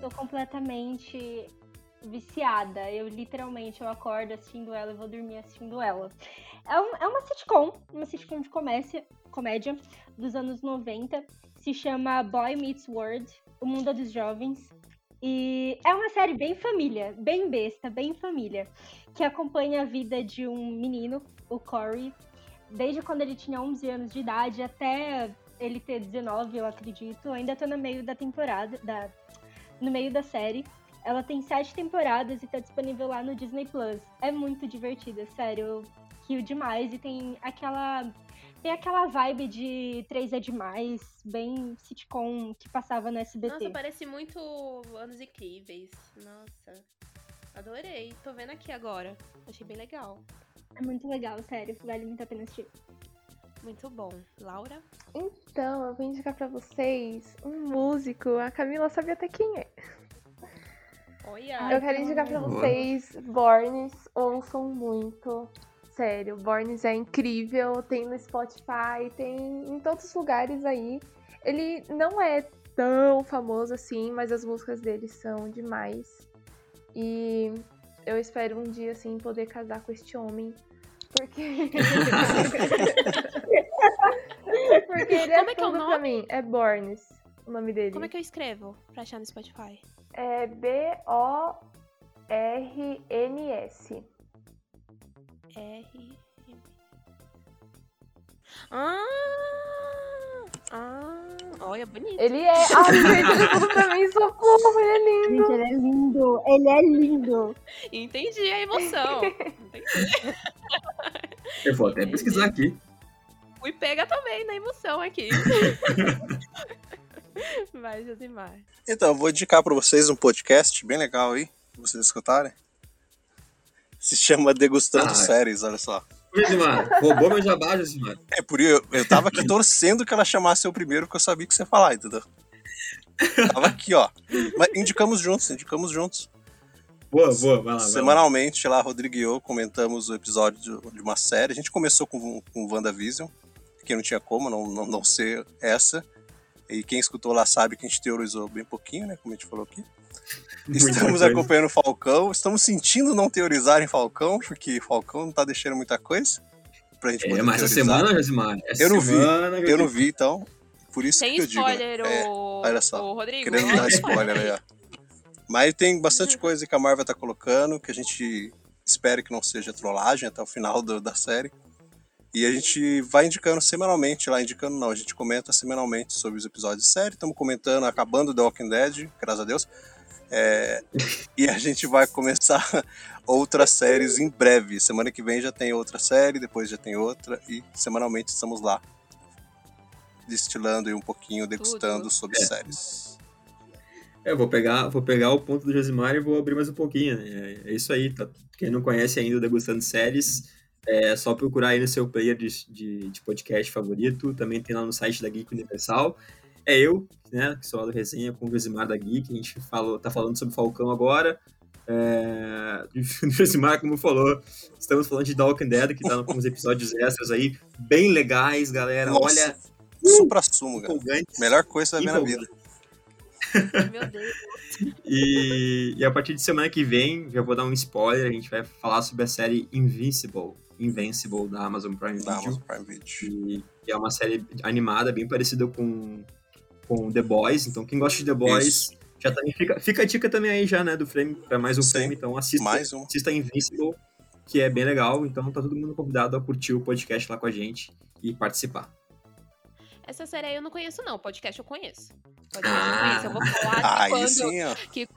Tô completamente viciada. Eu literalmente eu acordo assistindo ela e vou dormir assistindo ela. É, um- é uma sitcom, uma sitcom de comédia, comédia dos anos 90. Se chama Boy Meets World, O Mundo dos Jovens. E é uma série bem família, bem besta, bem família, que acompanha a vida de um menino, o Corey, desde quando ele tinha 11 anos de idade até ele ter 19, eu acredito. Ainda tô no meio da temporada, da, no meio da série. Ela tem sete temporadas e tá disponível lá no Disney Plus. É muito divertida, sério. Eu rio demais e tem aquela. Tem aquela vibe de 3 é demais, bem sitcom que passava no SBT. Nossa, parece muito Anos Incríveis. Nossa. Adorei. Tô vendo aqui agora. Achei bem legal. É muito legal, sério. Vale muito a pena assistir. Muito bom. Laura? Então, eu vou indicar pra vocês um músico. A Camila sabe até quem é. Olha. Ai, eu quero indicar pra Boa. vocês Bornes. Ouçam muito. Sério, Bornes é incrível. Tem no Spotify, tem em todos os lugares aí. Ele não é tão famoso assim, mas as músicas dele são demais. E eu espero um dia, assim, poder casar com este homem. Porque. Porque ele é Como é que é o tudo pra mim. É Bornes, o nome dele. Como é que eu escrevo pra achar no Spotify? É B-O-R-N-S. R. Ah! Ah! Olha, bonito. Ele é. Ai, gente, ele tudo pra mim, socorro, ele é lindo. Gente, ele é lindo. Ele é lindo. Entendi a emoção. Entendi. Eu vou até pesquisar aqui. Fui pega também na emoção aqui. Vai, Josimar. Então, eu vou indicar pra vocês um podcast bem legal aí, pra vocês escutarem. Se chama Degustando Ah. Séries, olha só. Josimar, roubou meu jabá, Josimar. É por isso, eu, eu tava aqui torcendo que ela chamasse eu primeiro, porque eu sabia que você ia falar, entendeu? Tava aqui, ó. Mas indicamos juntos, indicamos juntos. Boa, boa, vai lá. Vai lá. Semanalmente, lá, Rodrigo e eu comentamos o episódio de, de uma série. A gente começou com, com WandaVision, que não tinha como não, não, não ser essa. E quem escutou lá sabe que a gente teorizou bem pouquinho, né? Como a gente falou aqui. Estamos acompanhando Falcão. Estamos sentindo não teorizar em Falcão, porque Falcão não tá deixando muita coisa pra gente poder É, mas essa teorizar. semana, Josimar. Essa Eu não vi, semana, Eu não vi, então. Por isso Tem que eu digo. né? spoiler, É, o... olha só, o Rodrigo. querendo dar spoiler aí, ó. Mas tem bastante coisa que a Marvel tá colocando, que a gente espera que não seja trollagem até o final do- da série. E a gente vai indicando semanalmente lá, indicando não, a gente comenta semanalmente sobre os episódios de série. Estamos comentando, acabando The Walking Dead, graças a Deus. É, e a gente vai começar outras séries em breve. Semana que vem já tem outra série, depois já tem outra, e semanalmente estamos lá destilando aí um pouquinho, degustando Tudo. sobre É. séries. É, eu vou pegar, vou pegar o ponto do Josimar e vou abrir mais um pouquinho, né? É isso aí, tá? Quem não conhece ainda o Degustando Séries, é só procurar aí no seu player de, de, de podcast favorito. Também tem lá no site da Geek Universal. É eu, né, que sou lá do Resenha com o Josimar da Geek. A gente falou, tá falando sobre Falcão agora. É, o Josimar, como falou, estamos falando de The Walking Dead, que tá com uns episódios extras aí, bem legais, galera. Nossa, Olha, Supra sumo, cara. Melhor coisa ver na vida. Meu Deus. E, e a partir de semana que vem, já vou dar um spoiler, a gente vai falar sobre a série Invincible, Invincible da Amazon Prime Da Video, Amazon Prime Video. que, que é uma série animada bem parecida com, com The Boys, então quem gosta de The Boys, Isso. já tá, fica, fica a dica também aí já, né, do frame, pra mais um Sim. frame, então assista, Mais um. assista Invincible, que é bem legal, então tá todo mundo convidado a curtir o podcast lá com a gente e participar. Essa série aí eu não conheço, não. Podcast eu conheço. Podcast Ah. eu conheço. Eu vou falar que Aí quando, sim, ó. que,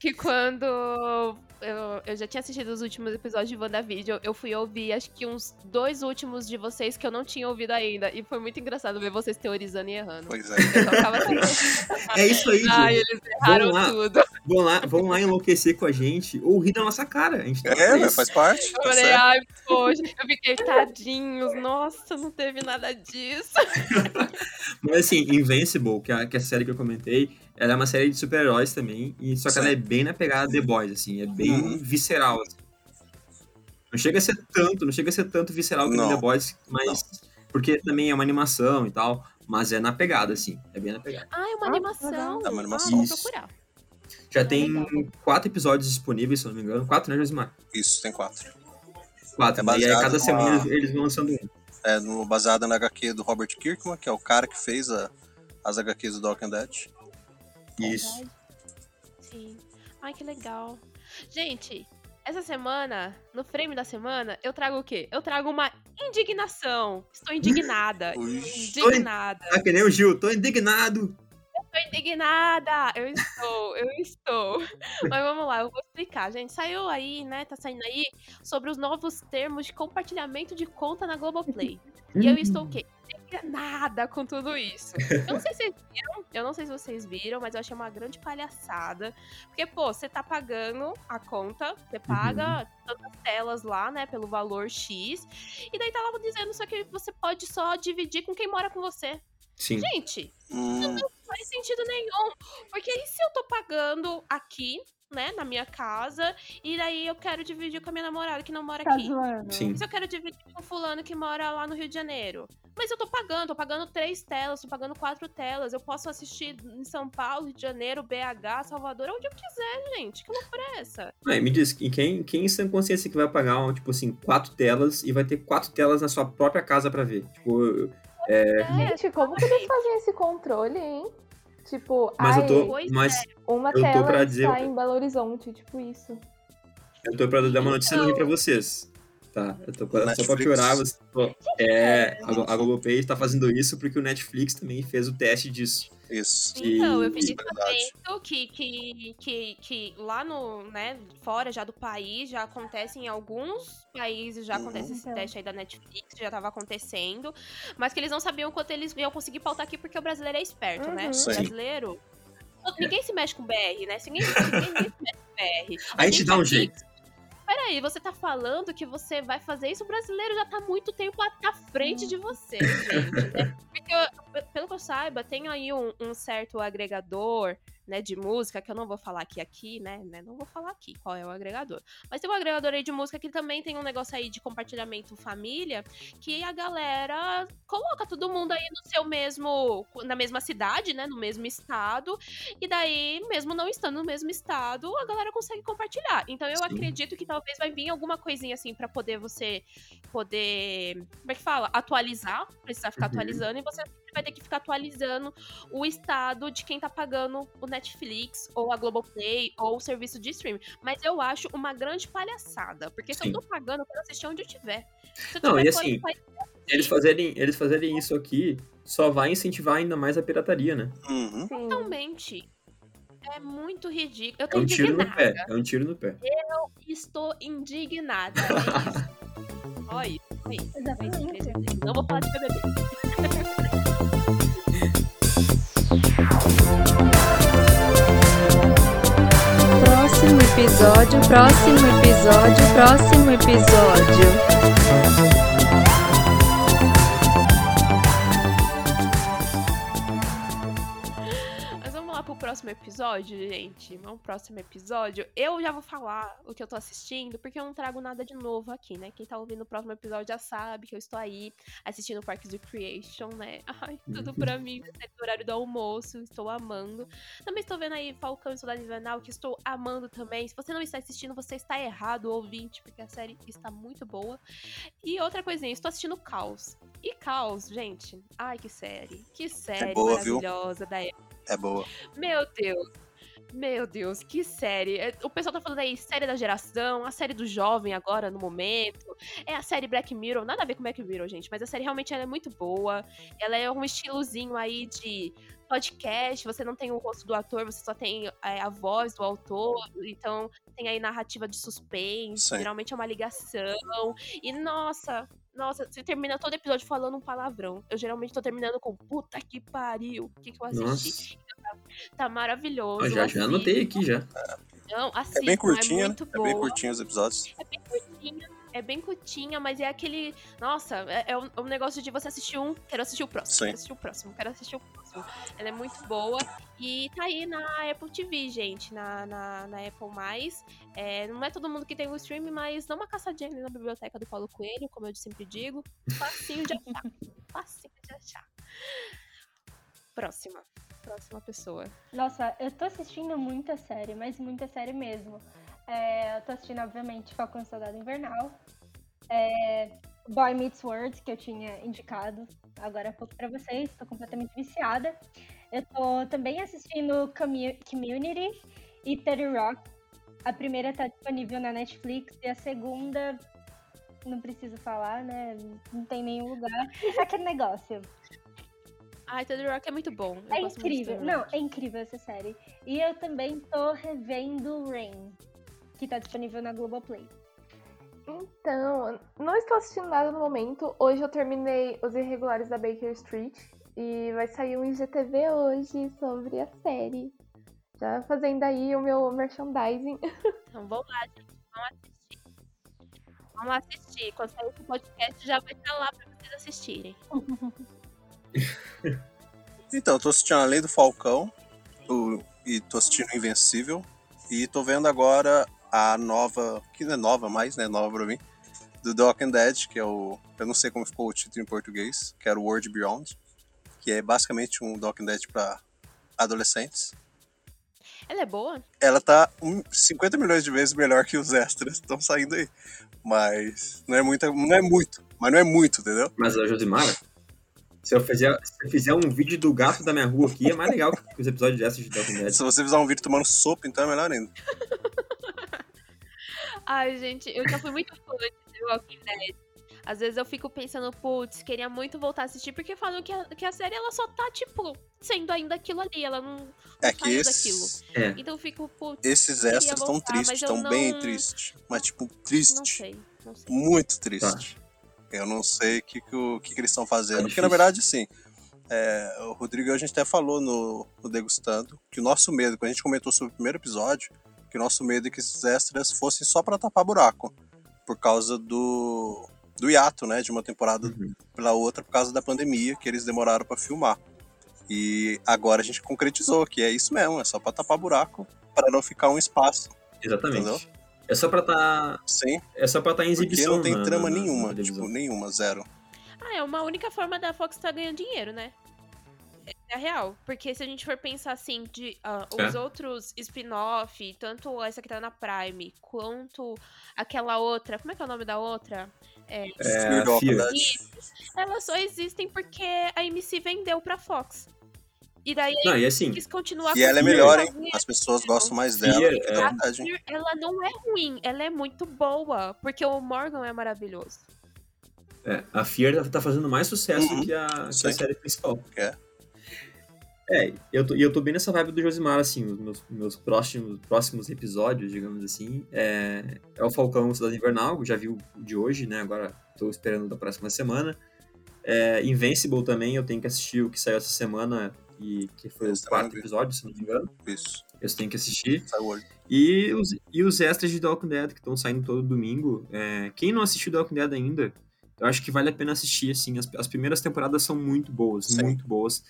que quando eu, eu já tinha assistido os últimos episódios de WandaVision, eu fui ouvir acho que uns dois últimos de vocês que eu não tinha ouvido ainda. E foi muito engraçado ver vocês teorizando e errando. Pois é. Eu assim, É isso aí, ai, eles erraram Vamos lá. tudo. Vão lá, vão lá enlouquecer com a gente ou rir da nossa cara. A gente tá É, né, isso. faz parte. Eu Tá falei, certo. ai, poxa, eu fiquei tadinhos, nossa, não teve nada disso. Mas assim, Invincible, que é, que é a série que eu comentei, ela é uma série de super-heróis também, e só que ela é bem na pegada The Boys, assim, é bem Uhum. visceral. assim. Não chega a ser tanto, não chega a ser tanto visceral que no Não. The Boys, mas porque também é uma animação e tal, Mas é na pegada, assim. É bem na pegada. Ah, é uma Ah, animação. É uma Ah, animação. vou Isso. procurar. Já Ah, tem legal. quatro episódios disponíveis, se eu não me engano. Quatro, né, Josimar? Isso, tem quatro. Quatro. É e aí, cada numa- semana eles, vão lançando um. É no, baseada na HQ do Robert Kirkman, que é o cara que fez a- as HQs do The Walking Dead. Isso. Sim. Ai, que legal. Gente, essa semana, no frame da semana, eu trago o quê? Eu trago uma indignação. Estou indignada. Indignada. Ah, que nem o Gil, tô indignado. Estou indignada! Eu estou, eu estou. Mas vamos lá, eu vou explicar, gente. Saiu aí, né? Tá saindo aí sobre os novos termos de compartilhamento de conta na Globoplay. E eu estou o quê? Indignada com tudo isso. Eu não sei se vocês viram, eu não sei se vocês viram, mas eu achei uma grande palhaçada. Porque, pô, você tá pagando a conta, você paga todas as telas lá, né, pelo valor X. E daí tá lá dizendo só que você pode só dividir com quem mora com você. Sim. Gente, Hum, não faz sentido nenhum. Porque e se eu tô pagando aqui, né, na minha casa, e daí eu quero dividir com a minha namorada que não mora Tá aqui? zoando. Sim. Se eu quero dividir com o fulano que mora lá no Rio de Janeiro? Mas eu tô pagando, tô pagando três telas, tô pagando quatro telas. Eu posso assistir em São Paulo, Rio de Janeiro, BH, Salvador, onde eu quiser, gente. Que loucura é essa? E me diz, e quem, quem em sã consciência que vai pagar, tipo assim, quatro telas e vai ter quatro telas na sua própria casa pra ver? Tipo, É, Gente, como que eles fazem esse controle, hein? Tipo, mas ai, eu tô. Mas uma eu tô tela pra dizer- está em Belo Horizonte, tipo isso. eu tô pra dar uma notícia Então- ruim pra vocês. Tá, eu tô pra, só pra Netflix. piorar, você, é, a, a Globoplay tá fazendo isso porque o Netflix também fez o teste disso. Isso. Então, eu Verdade. sabendo que, que, que, que lá no, né, fora já do país, já acontece em alguns países, já Uhum. acontece esse Então. teste aí da Netflix, já tava acontecendo, mas que eles não sabiam quanto eles iam conseguir pautar aqui, porque o brasileiro é esperto, né? Uhum. O Sim. brasileiro... Ninguém se mexe com BR, né? Ninguém, ninguém, se mexe com BR. A gente dá um jeito. Peraí, você tá falando que você vai fazer isso? O brasileiro já tá muito tempo à frente de você, gente. né? Porque, pelo que eu saiba, tem aí um, um certo agregador, né, de música, que eu não vou falar aqui, aqui, né, né, não vou falar aqui qual é o agregador. Mas tem um agregador aí de música que também tem um negócio aí de compartilhamento família, que a galera coloca todo mundo aí no seu mesmo, na mesma cidade, né, no mesmo estado, e daí, mesmo não estando no mesmo estado, a galera consegue compartilhar. Então eu Sim. acredito que talvez vai vir alguma coisinha assim pra poder você poder, como é que fala? Atualizar, precisar ficar Uhum. atualizando e você vai ter que ficar atualizando o estado de quem tá pagando o Netflix ou a Globoplay ou o serviço de streaming. Mas eu acho uma grande palhaçada, porque se Sim. eu tô pagando, eu quero assistir onde eu tiver. Se eu Não, tiver e assim, país, eu. Eles fazerem, eles fazerem isso aqui só vai incentivar ainda mais a pirataria, né? Uhum. Totalmente. É muito ridículo. Eu É tô um tiro no indignada. pé. É um tiro no pé. Estou indignada. É isso. Olha isso. é. Não vou falar de BBB. Próximo episódio, próximo episódio, próximo episódio. Próximo episódio, gente. Vamos pro próximo episódio. Eu já vou falar o que eu tô assistindo, porque eu não trago nada de novo aqui, né? Quem tá ouvindo o próximo episódio já sabe que eu estou aí assistindo Parks Recreation, né? Ai, tudo pra mim, no horário do almoço, estou amando. Também estou vendo aí Falcão e Soldado Invernal, que estou amando também. Se você não está assistindo, você está errado, ouvinte, porque a série está muito boa. E outra coisinha, estou assistindo Caos. E Caos, gente, ai que série. Que série boa, viu? maravilhosa da É boa. meu Deus. Meu Deus, que série. É, O pessoal tá falando aí, série da geração, a série do jovem agora, no momento. É a série Black Mirror, nada a ver com Black Mirror, gente, mas a série realmente é muito boa. Ela é um estilozinho aí de podcast, você não tem o rosto do ator, você só tem é, a voz do autor, então tem aí narrativa de suspense, Sim. geralmente é uma ligação. E nossa, nossa, você termina todo episódio falando um palavrão. Eu geralmente tô terminando com puta que pariu, o que, que eu assisti? Nossa. Tá maravilhoso. Ó, já, já anotei aqui já. Não, É bem curtinha, é né? muito É boa. bem curtinho os episódios. É bem curtinha, é bem curtinha, mas é aquele. Nossa, é, é um, é um negócio de você assistir um, quero assistir o próximo, Sim. quero assistir o próximo, quero assistir o próximo. Ela é muito boa. E tá aí na Apple TV, gente. Na, na, na Apple Mais. É, não é todo mundo que tem o stream, mas dá uma caçadinha ali na biblioteca do Paulo Coelho, como eu sempre digo. Facinho de achar. Facinho de achar. Próxima. Próxima pessoa. Nossa, eu tô assistindo muita série, mas muita série mesmo. É, eu tô assistindo, obviamente, Falcão Soldado Invernal. É, Boy Meets World, que eu tinha indicado agora há pouco pra vocês. Tô completamente viciada. Eu tô também assistindo Commu- Community e 30 Rock. A primeira tá disponível na Netflix e a segunda não preciso falar, né? Não tem nenhum lugar. É aquele negócio. Ai, The Rock é muito bom. Eu É incrível. Não, é incrível essa série. E eu também tô revendo Rain, que tá disponível na Globoplay. Então, não estou assistindo nada no momento. Hoje eu terminei Os Irregulares da Baker Street e vai sair um IGTV hoje sobre a série. Já fazendo aí o meu merchandising. Então vamos lá, gente. Vamos assistir. Vamos assistir. Quando sair esse podcast, já vai estar lá pra vocês assistirem. Então, eu tô assistindo A Lei do Falcão o- e tô assistindo Invencível. E tô vendo agora a nova, que não é nova mais, né? Nova pra mim, do The Walking Dead, que é o. Eu não sei como ficou o título em português, que era o World Beyond, que é basicamente um The Walking Dead pra adolescentes. Ela é boa? Ela tá um- 50 milhões de vezes melhor que os extras que estão saindo aí. Mas não é, muita, não é muito, mas não é muito, entendeu? Mas a Josimara, se eu, fizer, se eu fizer um vídeo do gato da minha rua aqui, é mais legal que os episódios dessas de The Walking Dead. Se você fizer um vídeo tomando sopa, então é melhor ainda. Ai, gente, eu já fui muito fã de The Walking Dead. Às vezes eu fico pensando, putz, queria muito voltar a assistir, porque falam que a, que a série ela só tá, tipo, sendo ainda aquilo ali, ela não, não É que saiu esses, É, Então eu fico, putz, esses extras estão voltar, tristes, mas eu estão bem não- tristes. Mas, tipo, não triste. sei, não sei. Muito triste. Eu não sei o que, que, que, que eles estão fazendo. Tá Porque, na verdade, assim, é, o Rodrigo e a gente até falou no, no Degustando que o nosso medo, quando a gente comentou sobre o primeiro episódio, que o nosso medo é que esses extras fossem só pra tapar buraco. Por causa do, do hiato, né? De uma temporada Uhum. pela outra, por causa da pandemia, que eles demoraram pra filmar. E agora a gente concretizou que é isso mesmo, é só pra tapar buraco, pra não ficar um espaço. exatamente. Entendeu? É só pra tá. Sim, É só pra tá em porque exibição. não tem na- trama na- na nenhuma, televisão. tipo, nenhuma, zero. Ah, é uma única forma da Fox estar ganhando dinheiro, né? É a real. Porque se a gente for pensar assim, de ah, os É. outros spin-off, tanto essa que tá na Prime, quanto aquela outra. Como é que é o nome da outra? É. Dead. Elas só existem porque a MC vendeu pra Fox. E daí Não, e assim, eles continuar E ela é melhor, hein? As pessoas gostam mais dela é. verdade. Fear, ela não é ruim, ela é muito boa. Porque o Morgan é maravilhoso. é, a Fear tá fazendo mais sucesso Uhum. que, a, que a série principal. É. É, eu tô, e eu tô bem nessa vibe do Josimar, assim, os meus, meus próximos, próximos episódios, digamos assim, é, é o Falcão Cidade Invernal, já vi o de hoje, né, agora tô esperando da próxima semana. É, Invincible também, eu tenho que assistir o que saiu essa semana, e que foi Esse o quarto episódio, se não me engano, Isso. eu tenho que assistir. E os, e os extras de The Walking Dead que estão saindo todo domingo. é, quem não assistiu The Walking Dead ainda, eu acho que vale a pena assistir, assim. As, as primeiras temporadas são muito boas, Sim. muito boas.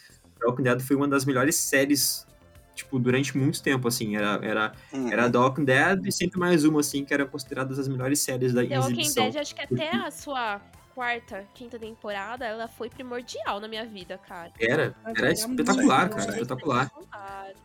The Walking Dead foi uma das melhores séries, tipo, durante muito tempo, assim. Era, era, Hum. era The Walking Dead e sempre mais uma, assim, que eram consideradas as melhores séries da The Walking. Dead, acho que até a sua quarta, quinta temporada, ela foi primordial na minha vida, cara. Era, era era espetacular, cara, boa. espetacular.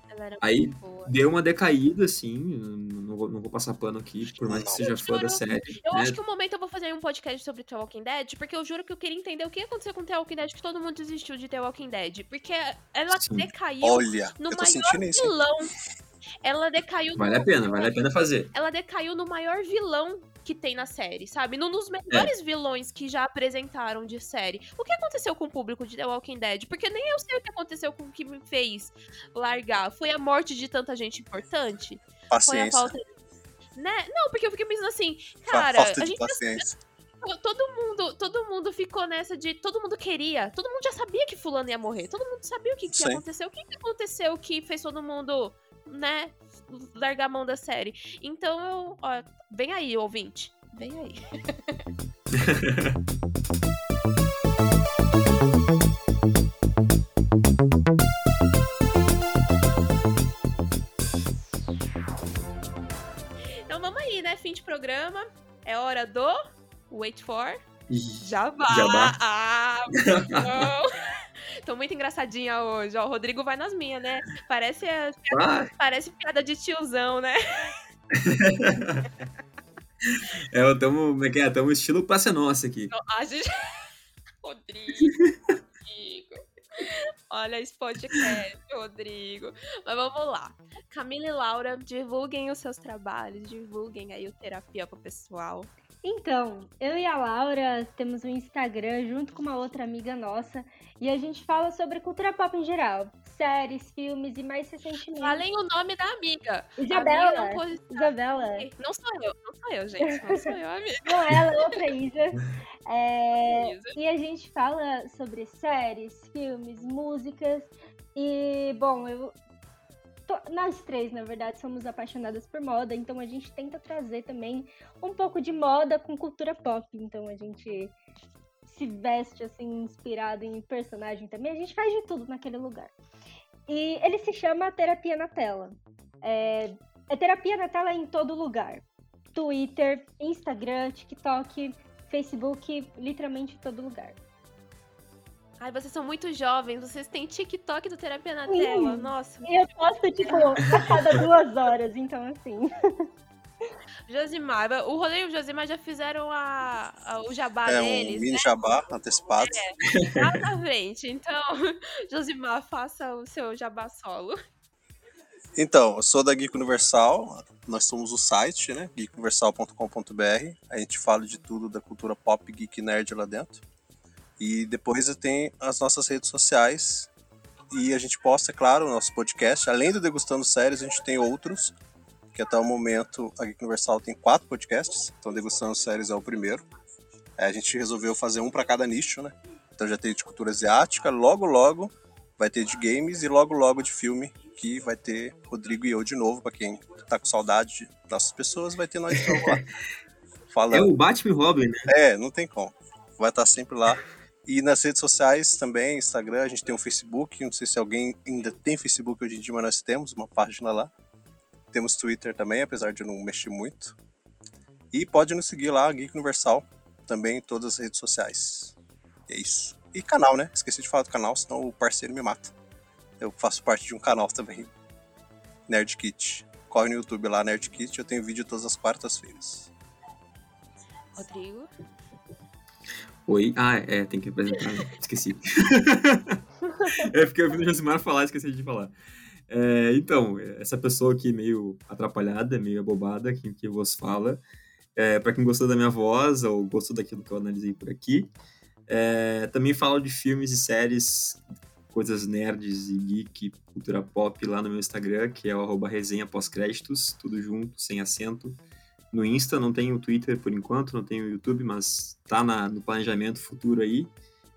Ela era Aí. Deu uma decaída, assim, não vou, não vou passar pano aqui, por mais que seja Eu fã da série. Eu né? acho que um momento eu vou fazer um podcast sobre The Walking Dead, porque eu juro que eu queria entender o que aconteceu com The Walking Dead, que todo mundo desistiu de The Walking Dead. Porque ela Sim. decaiu Olha, no maior vilão. Ela decaiu no... Vale a pena, vale a pena fazer. Ela decaiu no maior vilão que tem na série, sabe? Num dos É. melhores vilões que já apresentaram de série. O que aconteceu com o público de The Walking Dead? Porque nem eu sei o que aconteceu com o que me fez largar. Foi a morte de tanta gente importante? Foi a Paciência. falta. Né? Não, porque eu fiquei pensando assim, cara, Falta a de gente paciência. todo mundo, todo mundo ficou nessa de todo mundo queria, todo mundo já sabia que fulano ia morrer, todo mundo sabia o que, que acontecer, o que, que aconteceu que fez todo mundo, né, largar a mão da série. Então, eu, ó, vem aí, ouvinte, vem aí. Então vamos aí, né? Fim de programa. É hora do Wait for Jabá. Jabá. Ah, muito bom. Tô muito engraçadinha hoje. Ó, o Rodrigo vai nas minhas, né? Parece, Ah, parece piada de tiozão, né? é, eu tamo, como é que é? Tamo estilo Praça Nossa aqui. A gente... Rodrigo, Rodrigo. Olha esse podcast, Rodrigo. Mas vamos lá. Camila e Laura, divulguem os seus trabalhos, divulguem aí o terapia pro pessoal. Então, eu e a Laura temos um Instagram junto com uma outra amiga nossa e a gente fala sobre cultura pop em geral, séries, filmes e mais recentemente. Falem o nome da amiga. Isabela. amiga não pode Isabela. Não sou eu, não sou eu, gente. Não sou eu, amiga. Não, ela é outra Isa. É, Isa. e a gente fala sobre séries, filmes, músicas. E, bom, eu. Nós três, na verdade, somos apaixonadas por moda, então a gente tenta trazer também um pouco de moda com cultura pop. Então a gente se veste assim, inspirado em personagem também. A gente faz de tudo naquele lugar. E ele se chama Terapia na Tela. É, é terapia na tela em todo lugar. Twitter, Instagram, TikTok, Facebook, literalmente em todo lugar. Ai, vocês são muito jovens, vocês têm TikTok do Terapia na Sim. Tela. Nossa. E eu posto, tipo, a cada duas horas, então assim. Josimar, o Rolê e o Josimar já fizeram a, a- o jabá É um deles, mini né? jabá antecipado. Lá na frente. Então, Josimar, faça o seu jabá solo. Então, eu sou da Geek Universal, nós somos o site, né? geekuniversal.com.br. A gente fala de tudo da cultura pop, geek nerd lá dentro. E depois tem as nossas redes sociais. E a gente posta, é claro, o nosso podcast. Além do Degustando Séries, a gente tem outros. Que até o momento a Geek Universal tem quatro podcasts. Então, Degustando Séries é o primeiro. É, a gente resolveu fazer um para cada nicho, né? Então já tem de cultura asiática, logo logo vai ter de games e logo logo de filme, que vai ter Rodrigo e eu de novo, pra quem tá com saudade das pessoas, vai ter nós de novo lá. É Falando. o Batman Robin, né? É, não tem como. Vai estar sempre lá. E nas redes sociais também, Instagram, a gente tem o Facebook, não sei se alguém ainda tem Facebook hoje em dia, mas nós temos uma página lá. Temos Twitter também, apesar de eu não mexer muito. E pode nos seguir lá, Geek Universal, também em todas as redes sociais. E é isso. E canal, né? Esqueci de falar do canal, senão o parceiro me mata. Eu faço parte de um canal também. Nerd Kit. Corre no YouTube lá, Nerd Kit, eu tenho vídeo todas as quartas-feiras. Rodrigo. Oi. Ah, é, tem que apresentar. Esqueci. é porque eu vi o Josimar falar, esqueci de falar. É, então, essa pessoa aqui meio atrapalhada, meio abobada, que, que vos fala, é, para quem gostou da minha voz ou gostou daquilo que eu analisei por aqui, é, também falo de filmes e séries, coisas nerds e geek, cultura pop lá no meu Instagram, que é o arroba resenha pós-créditos, tudo junto, sem acento. No Insta, não tenho o Twitter por enquanto, não tenho o YouTube, mas tá na, no planejamento futuro aí.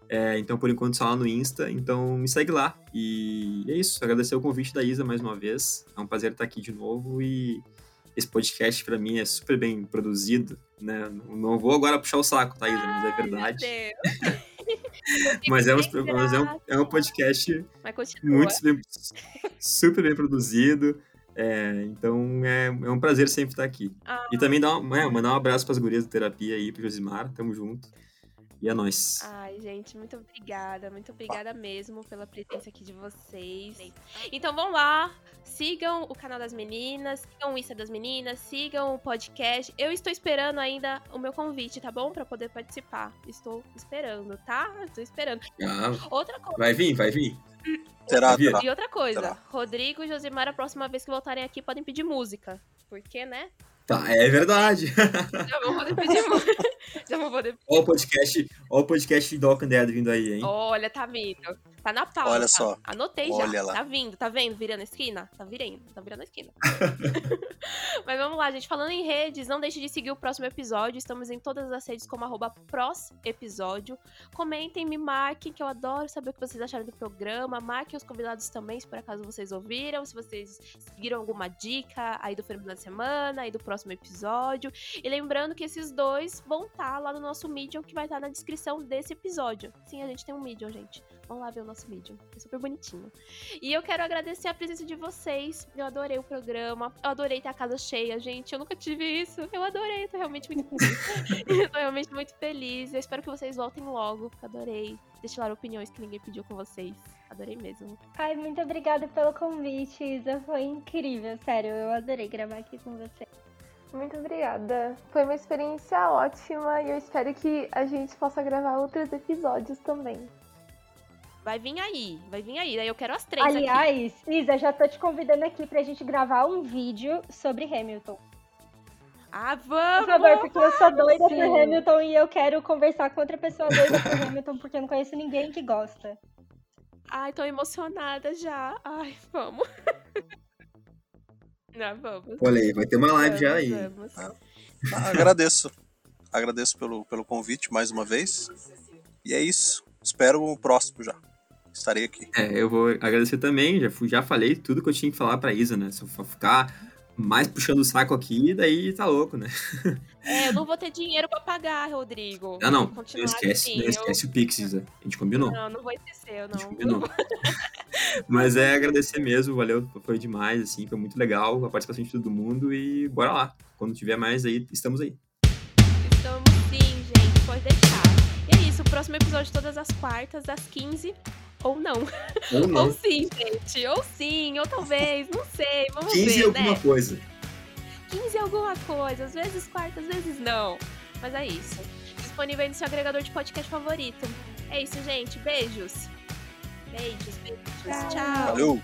É, então, por enquanto, só lá no Insta. Então, me segue lá. E é isso. Agradecer o convite da Isa mais uma vez. É um prazer estar aqui de novo. E esse podcast, para mim, é super bem produzido. Né? Não vou agora puxar o saco, tá, Isa? Mas é verdade. Meu Deus. Mas, é um, mas é, um, é um podcast muito bem, super bem produzido. É, então é, é um prazer sempre estar aqui. Ah. E também dar um, é, mandar um abraço para as gurias do terapia aí, pro Josimar, tamo junto. E é nóis. Ai, gente, muito obrigada, muito obrigada mesmo pela presença aqui de vocês. Então vão lá, sigam o canal das meninas, sigam o Insta das meninas, sigam o podcast. Eu estou esperando ainda o meu convite, tá bom? Pra poder participar. Estou esperando, tá? Estou esperando. Ah, Outra coisa. vai vir, vai vir. Terá, Vira. terá. E outra coisa, Será? Rodrigo e Josimar, a próxima vez que voltarem aqui, podem pedir música. Porque, né? Tá, é verdade. Já vão poder pedir música. Vão poder. Ó o podcast, ó o podcast do Walking Dead vindo aí, hein? Olha, tá vindo. Tá na pauta. Olha só. Anotei Olha já. lá. Tá vindo, tá vendo? Virando a esquina? Tá virando, tá virando a esquina. Mas vamos lá, gente. Falando em redes, não deixe de seguir o próximo episódio. Estamos em todas as redes como arroba episódio. Comentem, me marquem, que eu adoro saber o que vocês acharam do programa. Marquem os convidados também, se por acaso vocês ouviram. Se vocês seguiram alguma dica aí do filme da semana, aí do próximo episódio. E lembrando que esses dois vão estar comentar lá no nosso Medium, que vai estar na descrição desse episódio. Sim, a gente tem um Medium, gente. Vamos lá ver o nosso Medium. É super bonitinho. E eu quero agradecer a presença de vocês. Eu adorei o programa. Eu adorei ter a casa cheia, gente. Eu nunca tive isso. Eu adorei. Tô realmente muito feliz. eu tô realmente muito feliz. Eu espero que vocês voltem logo. Adorei destilar opiniões que ninguém pediu com vocês. Adorei mesmo. Ai, muito obrigada pelo convite, Isa. Foi incrível, sério. Eu adorei gravar aqui com você. Muito obrigada. Foi uma experiência ótima e eu espero que a gente possa gravar outros episódios também. Vai vir aí, vai vir aí. Daí eu quero as três aqui. Aliás, Isa, já tô te convidando aqui pra gente gravar um vídeo sobre Hamilton. Ah, Por vamos! favor, porque eu sou doida Sim. por Hamilton e eu quero conversar com outra pessoa doida por Hamilton, porque eu não conheço ninguém que gosta. Ai, tô emocionada já. Ai, vamos. Não, vamos. Olha aí, vai ter uma live já aí. Vamos, vamos. Ah, agradeço. Agradeço pelo, pelo convite mais uma vez. E é isso. Espero o próximo já. Estarei aqui. É, eu vou agradecer também, já, fui, já falei tudo que eu tinha que falar pra Isa, né? Se eu for ficar mais puxando o saco aqui, daí tá louco, né? É, eu não vou ter dinheiro pra pagar, Rodrigo. Ah, não, não esquece, assim, não eu- esquece o Pix, Isa. A gente combinou. Não, não vou esquecer, eu A gente não. combinou. Mas é agradecer mesmo, valeu, foi demais, assim, foi muito legal a participação de todo mundo e bora lá. Quando tiver mais aí, estamos aí. Estamos sim, gente, pode deixar. E é isso, o próximo episódio todas as quartas, às 15. Ou não. Ou Ou não. sim, gente. Ou sim, ou talvez, não sei. Vamos 15 ver, alguma né? coisa. 15 alguma coisa, às vezes quarta, às vezes não. Mas é isso. Disponível aí no seu agregador de podcast favorito. É isso, gente. Beijos. Beijos, beijos. Tchau. Valeu!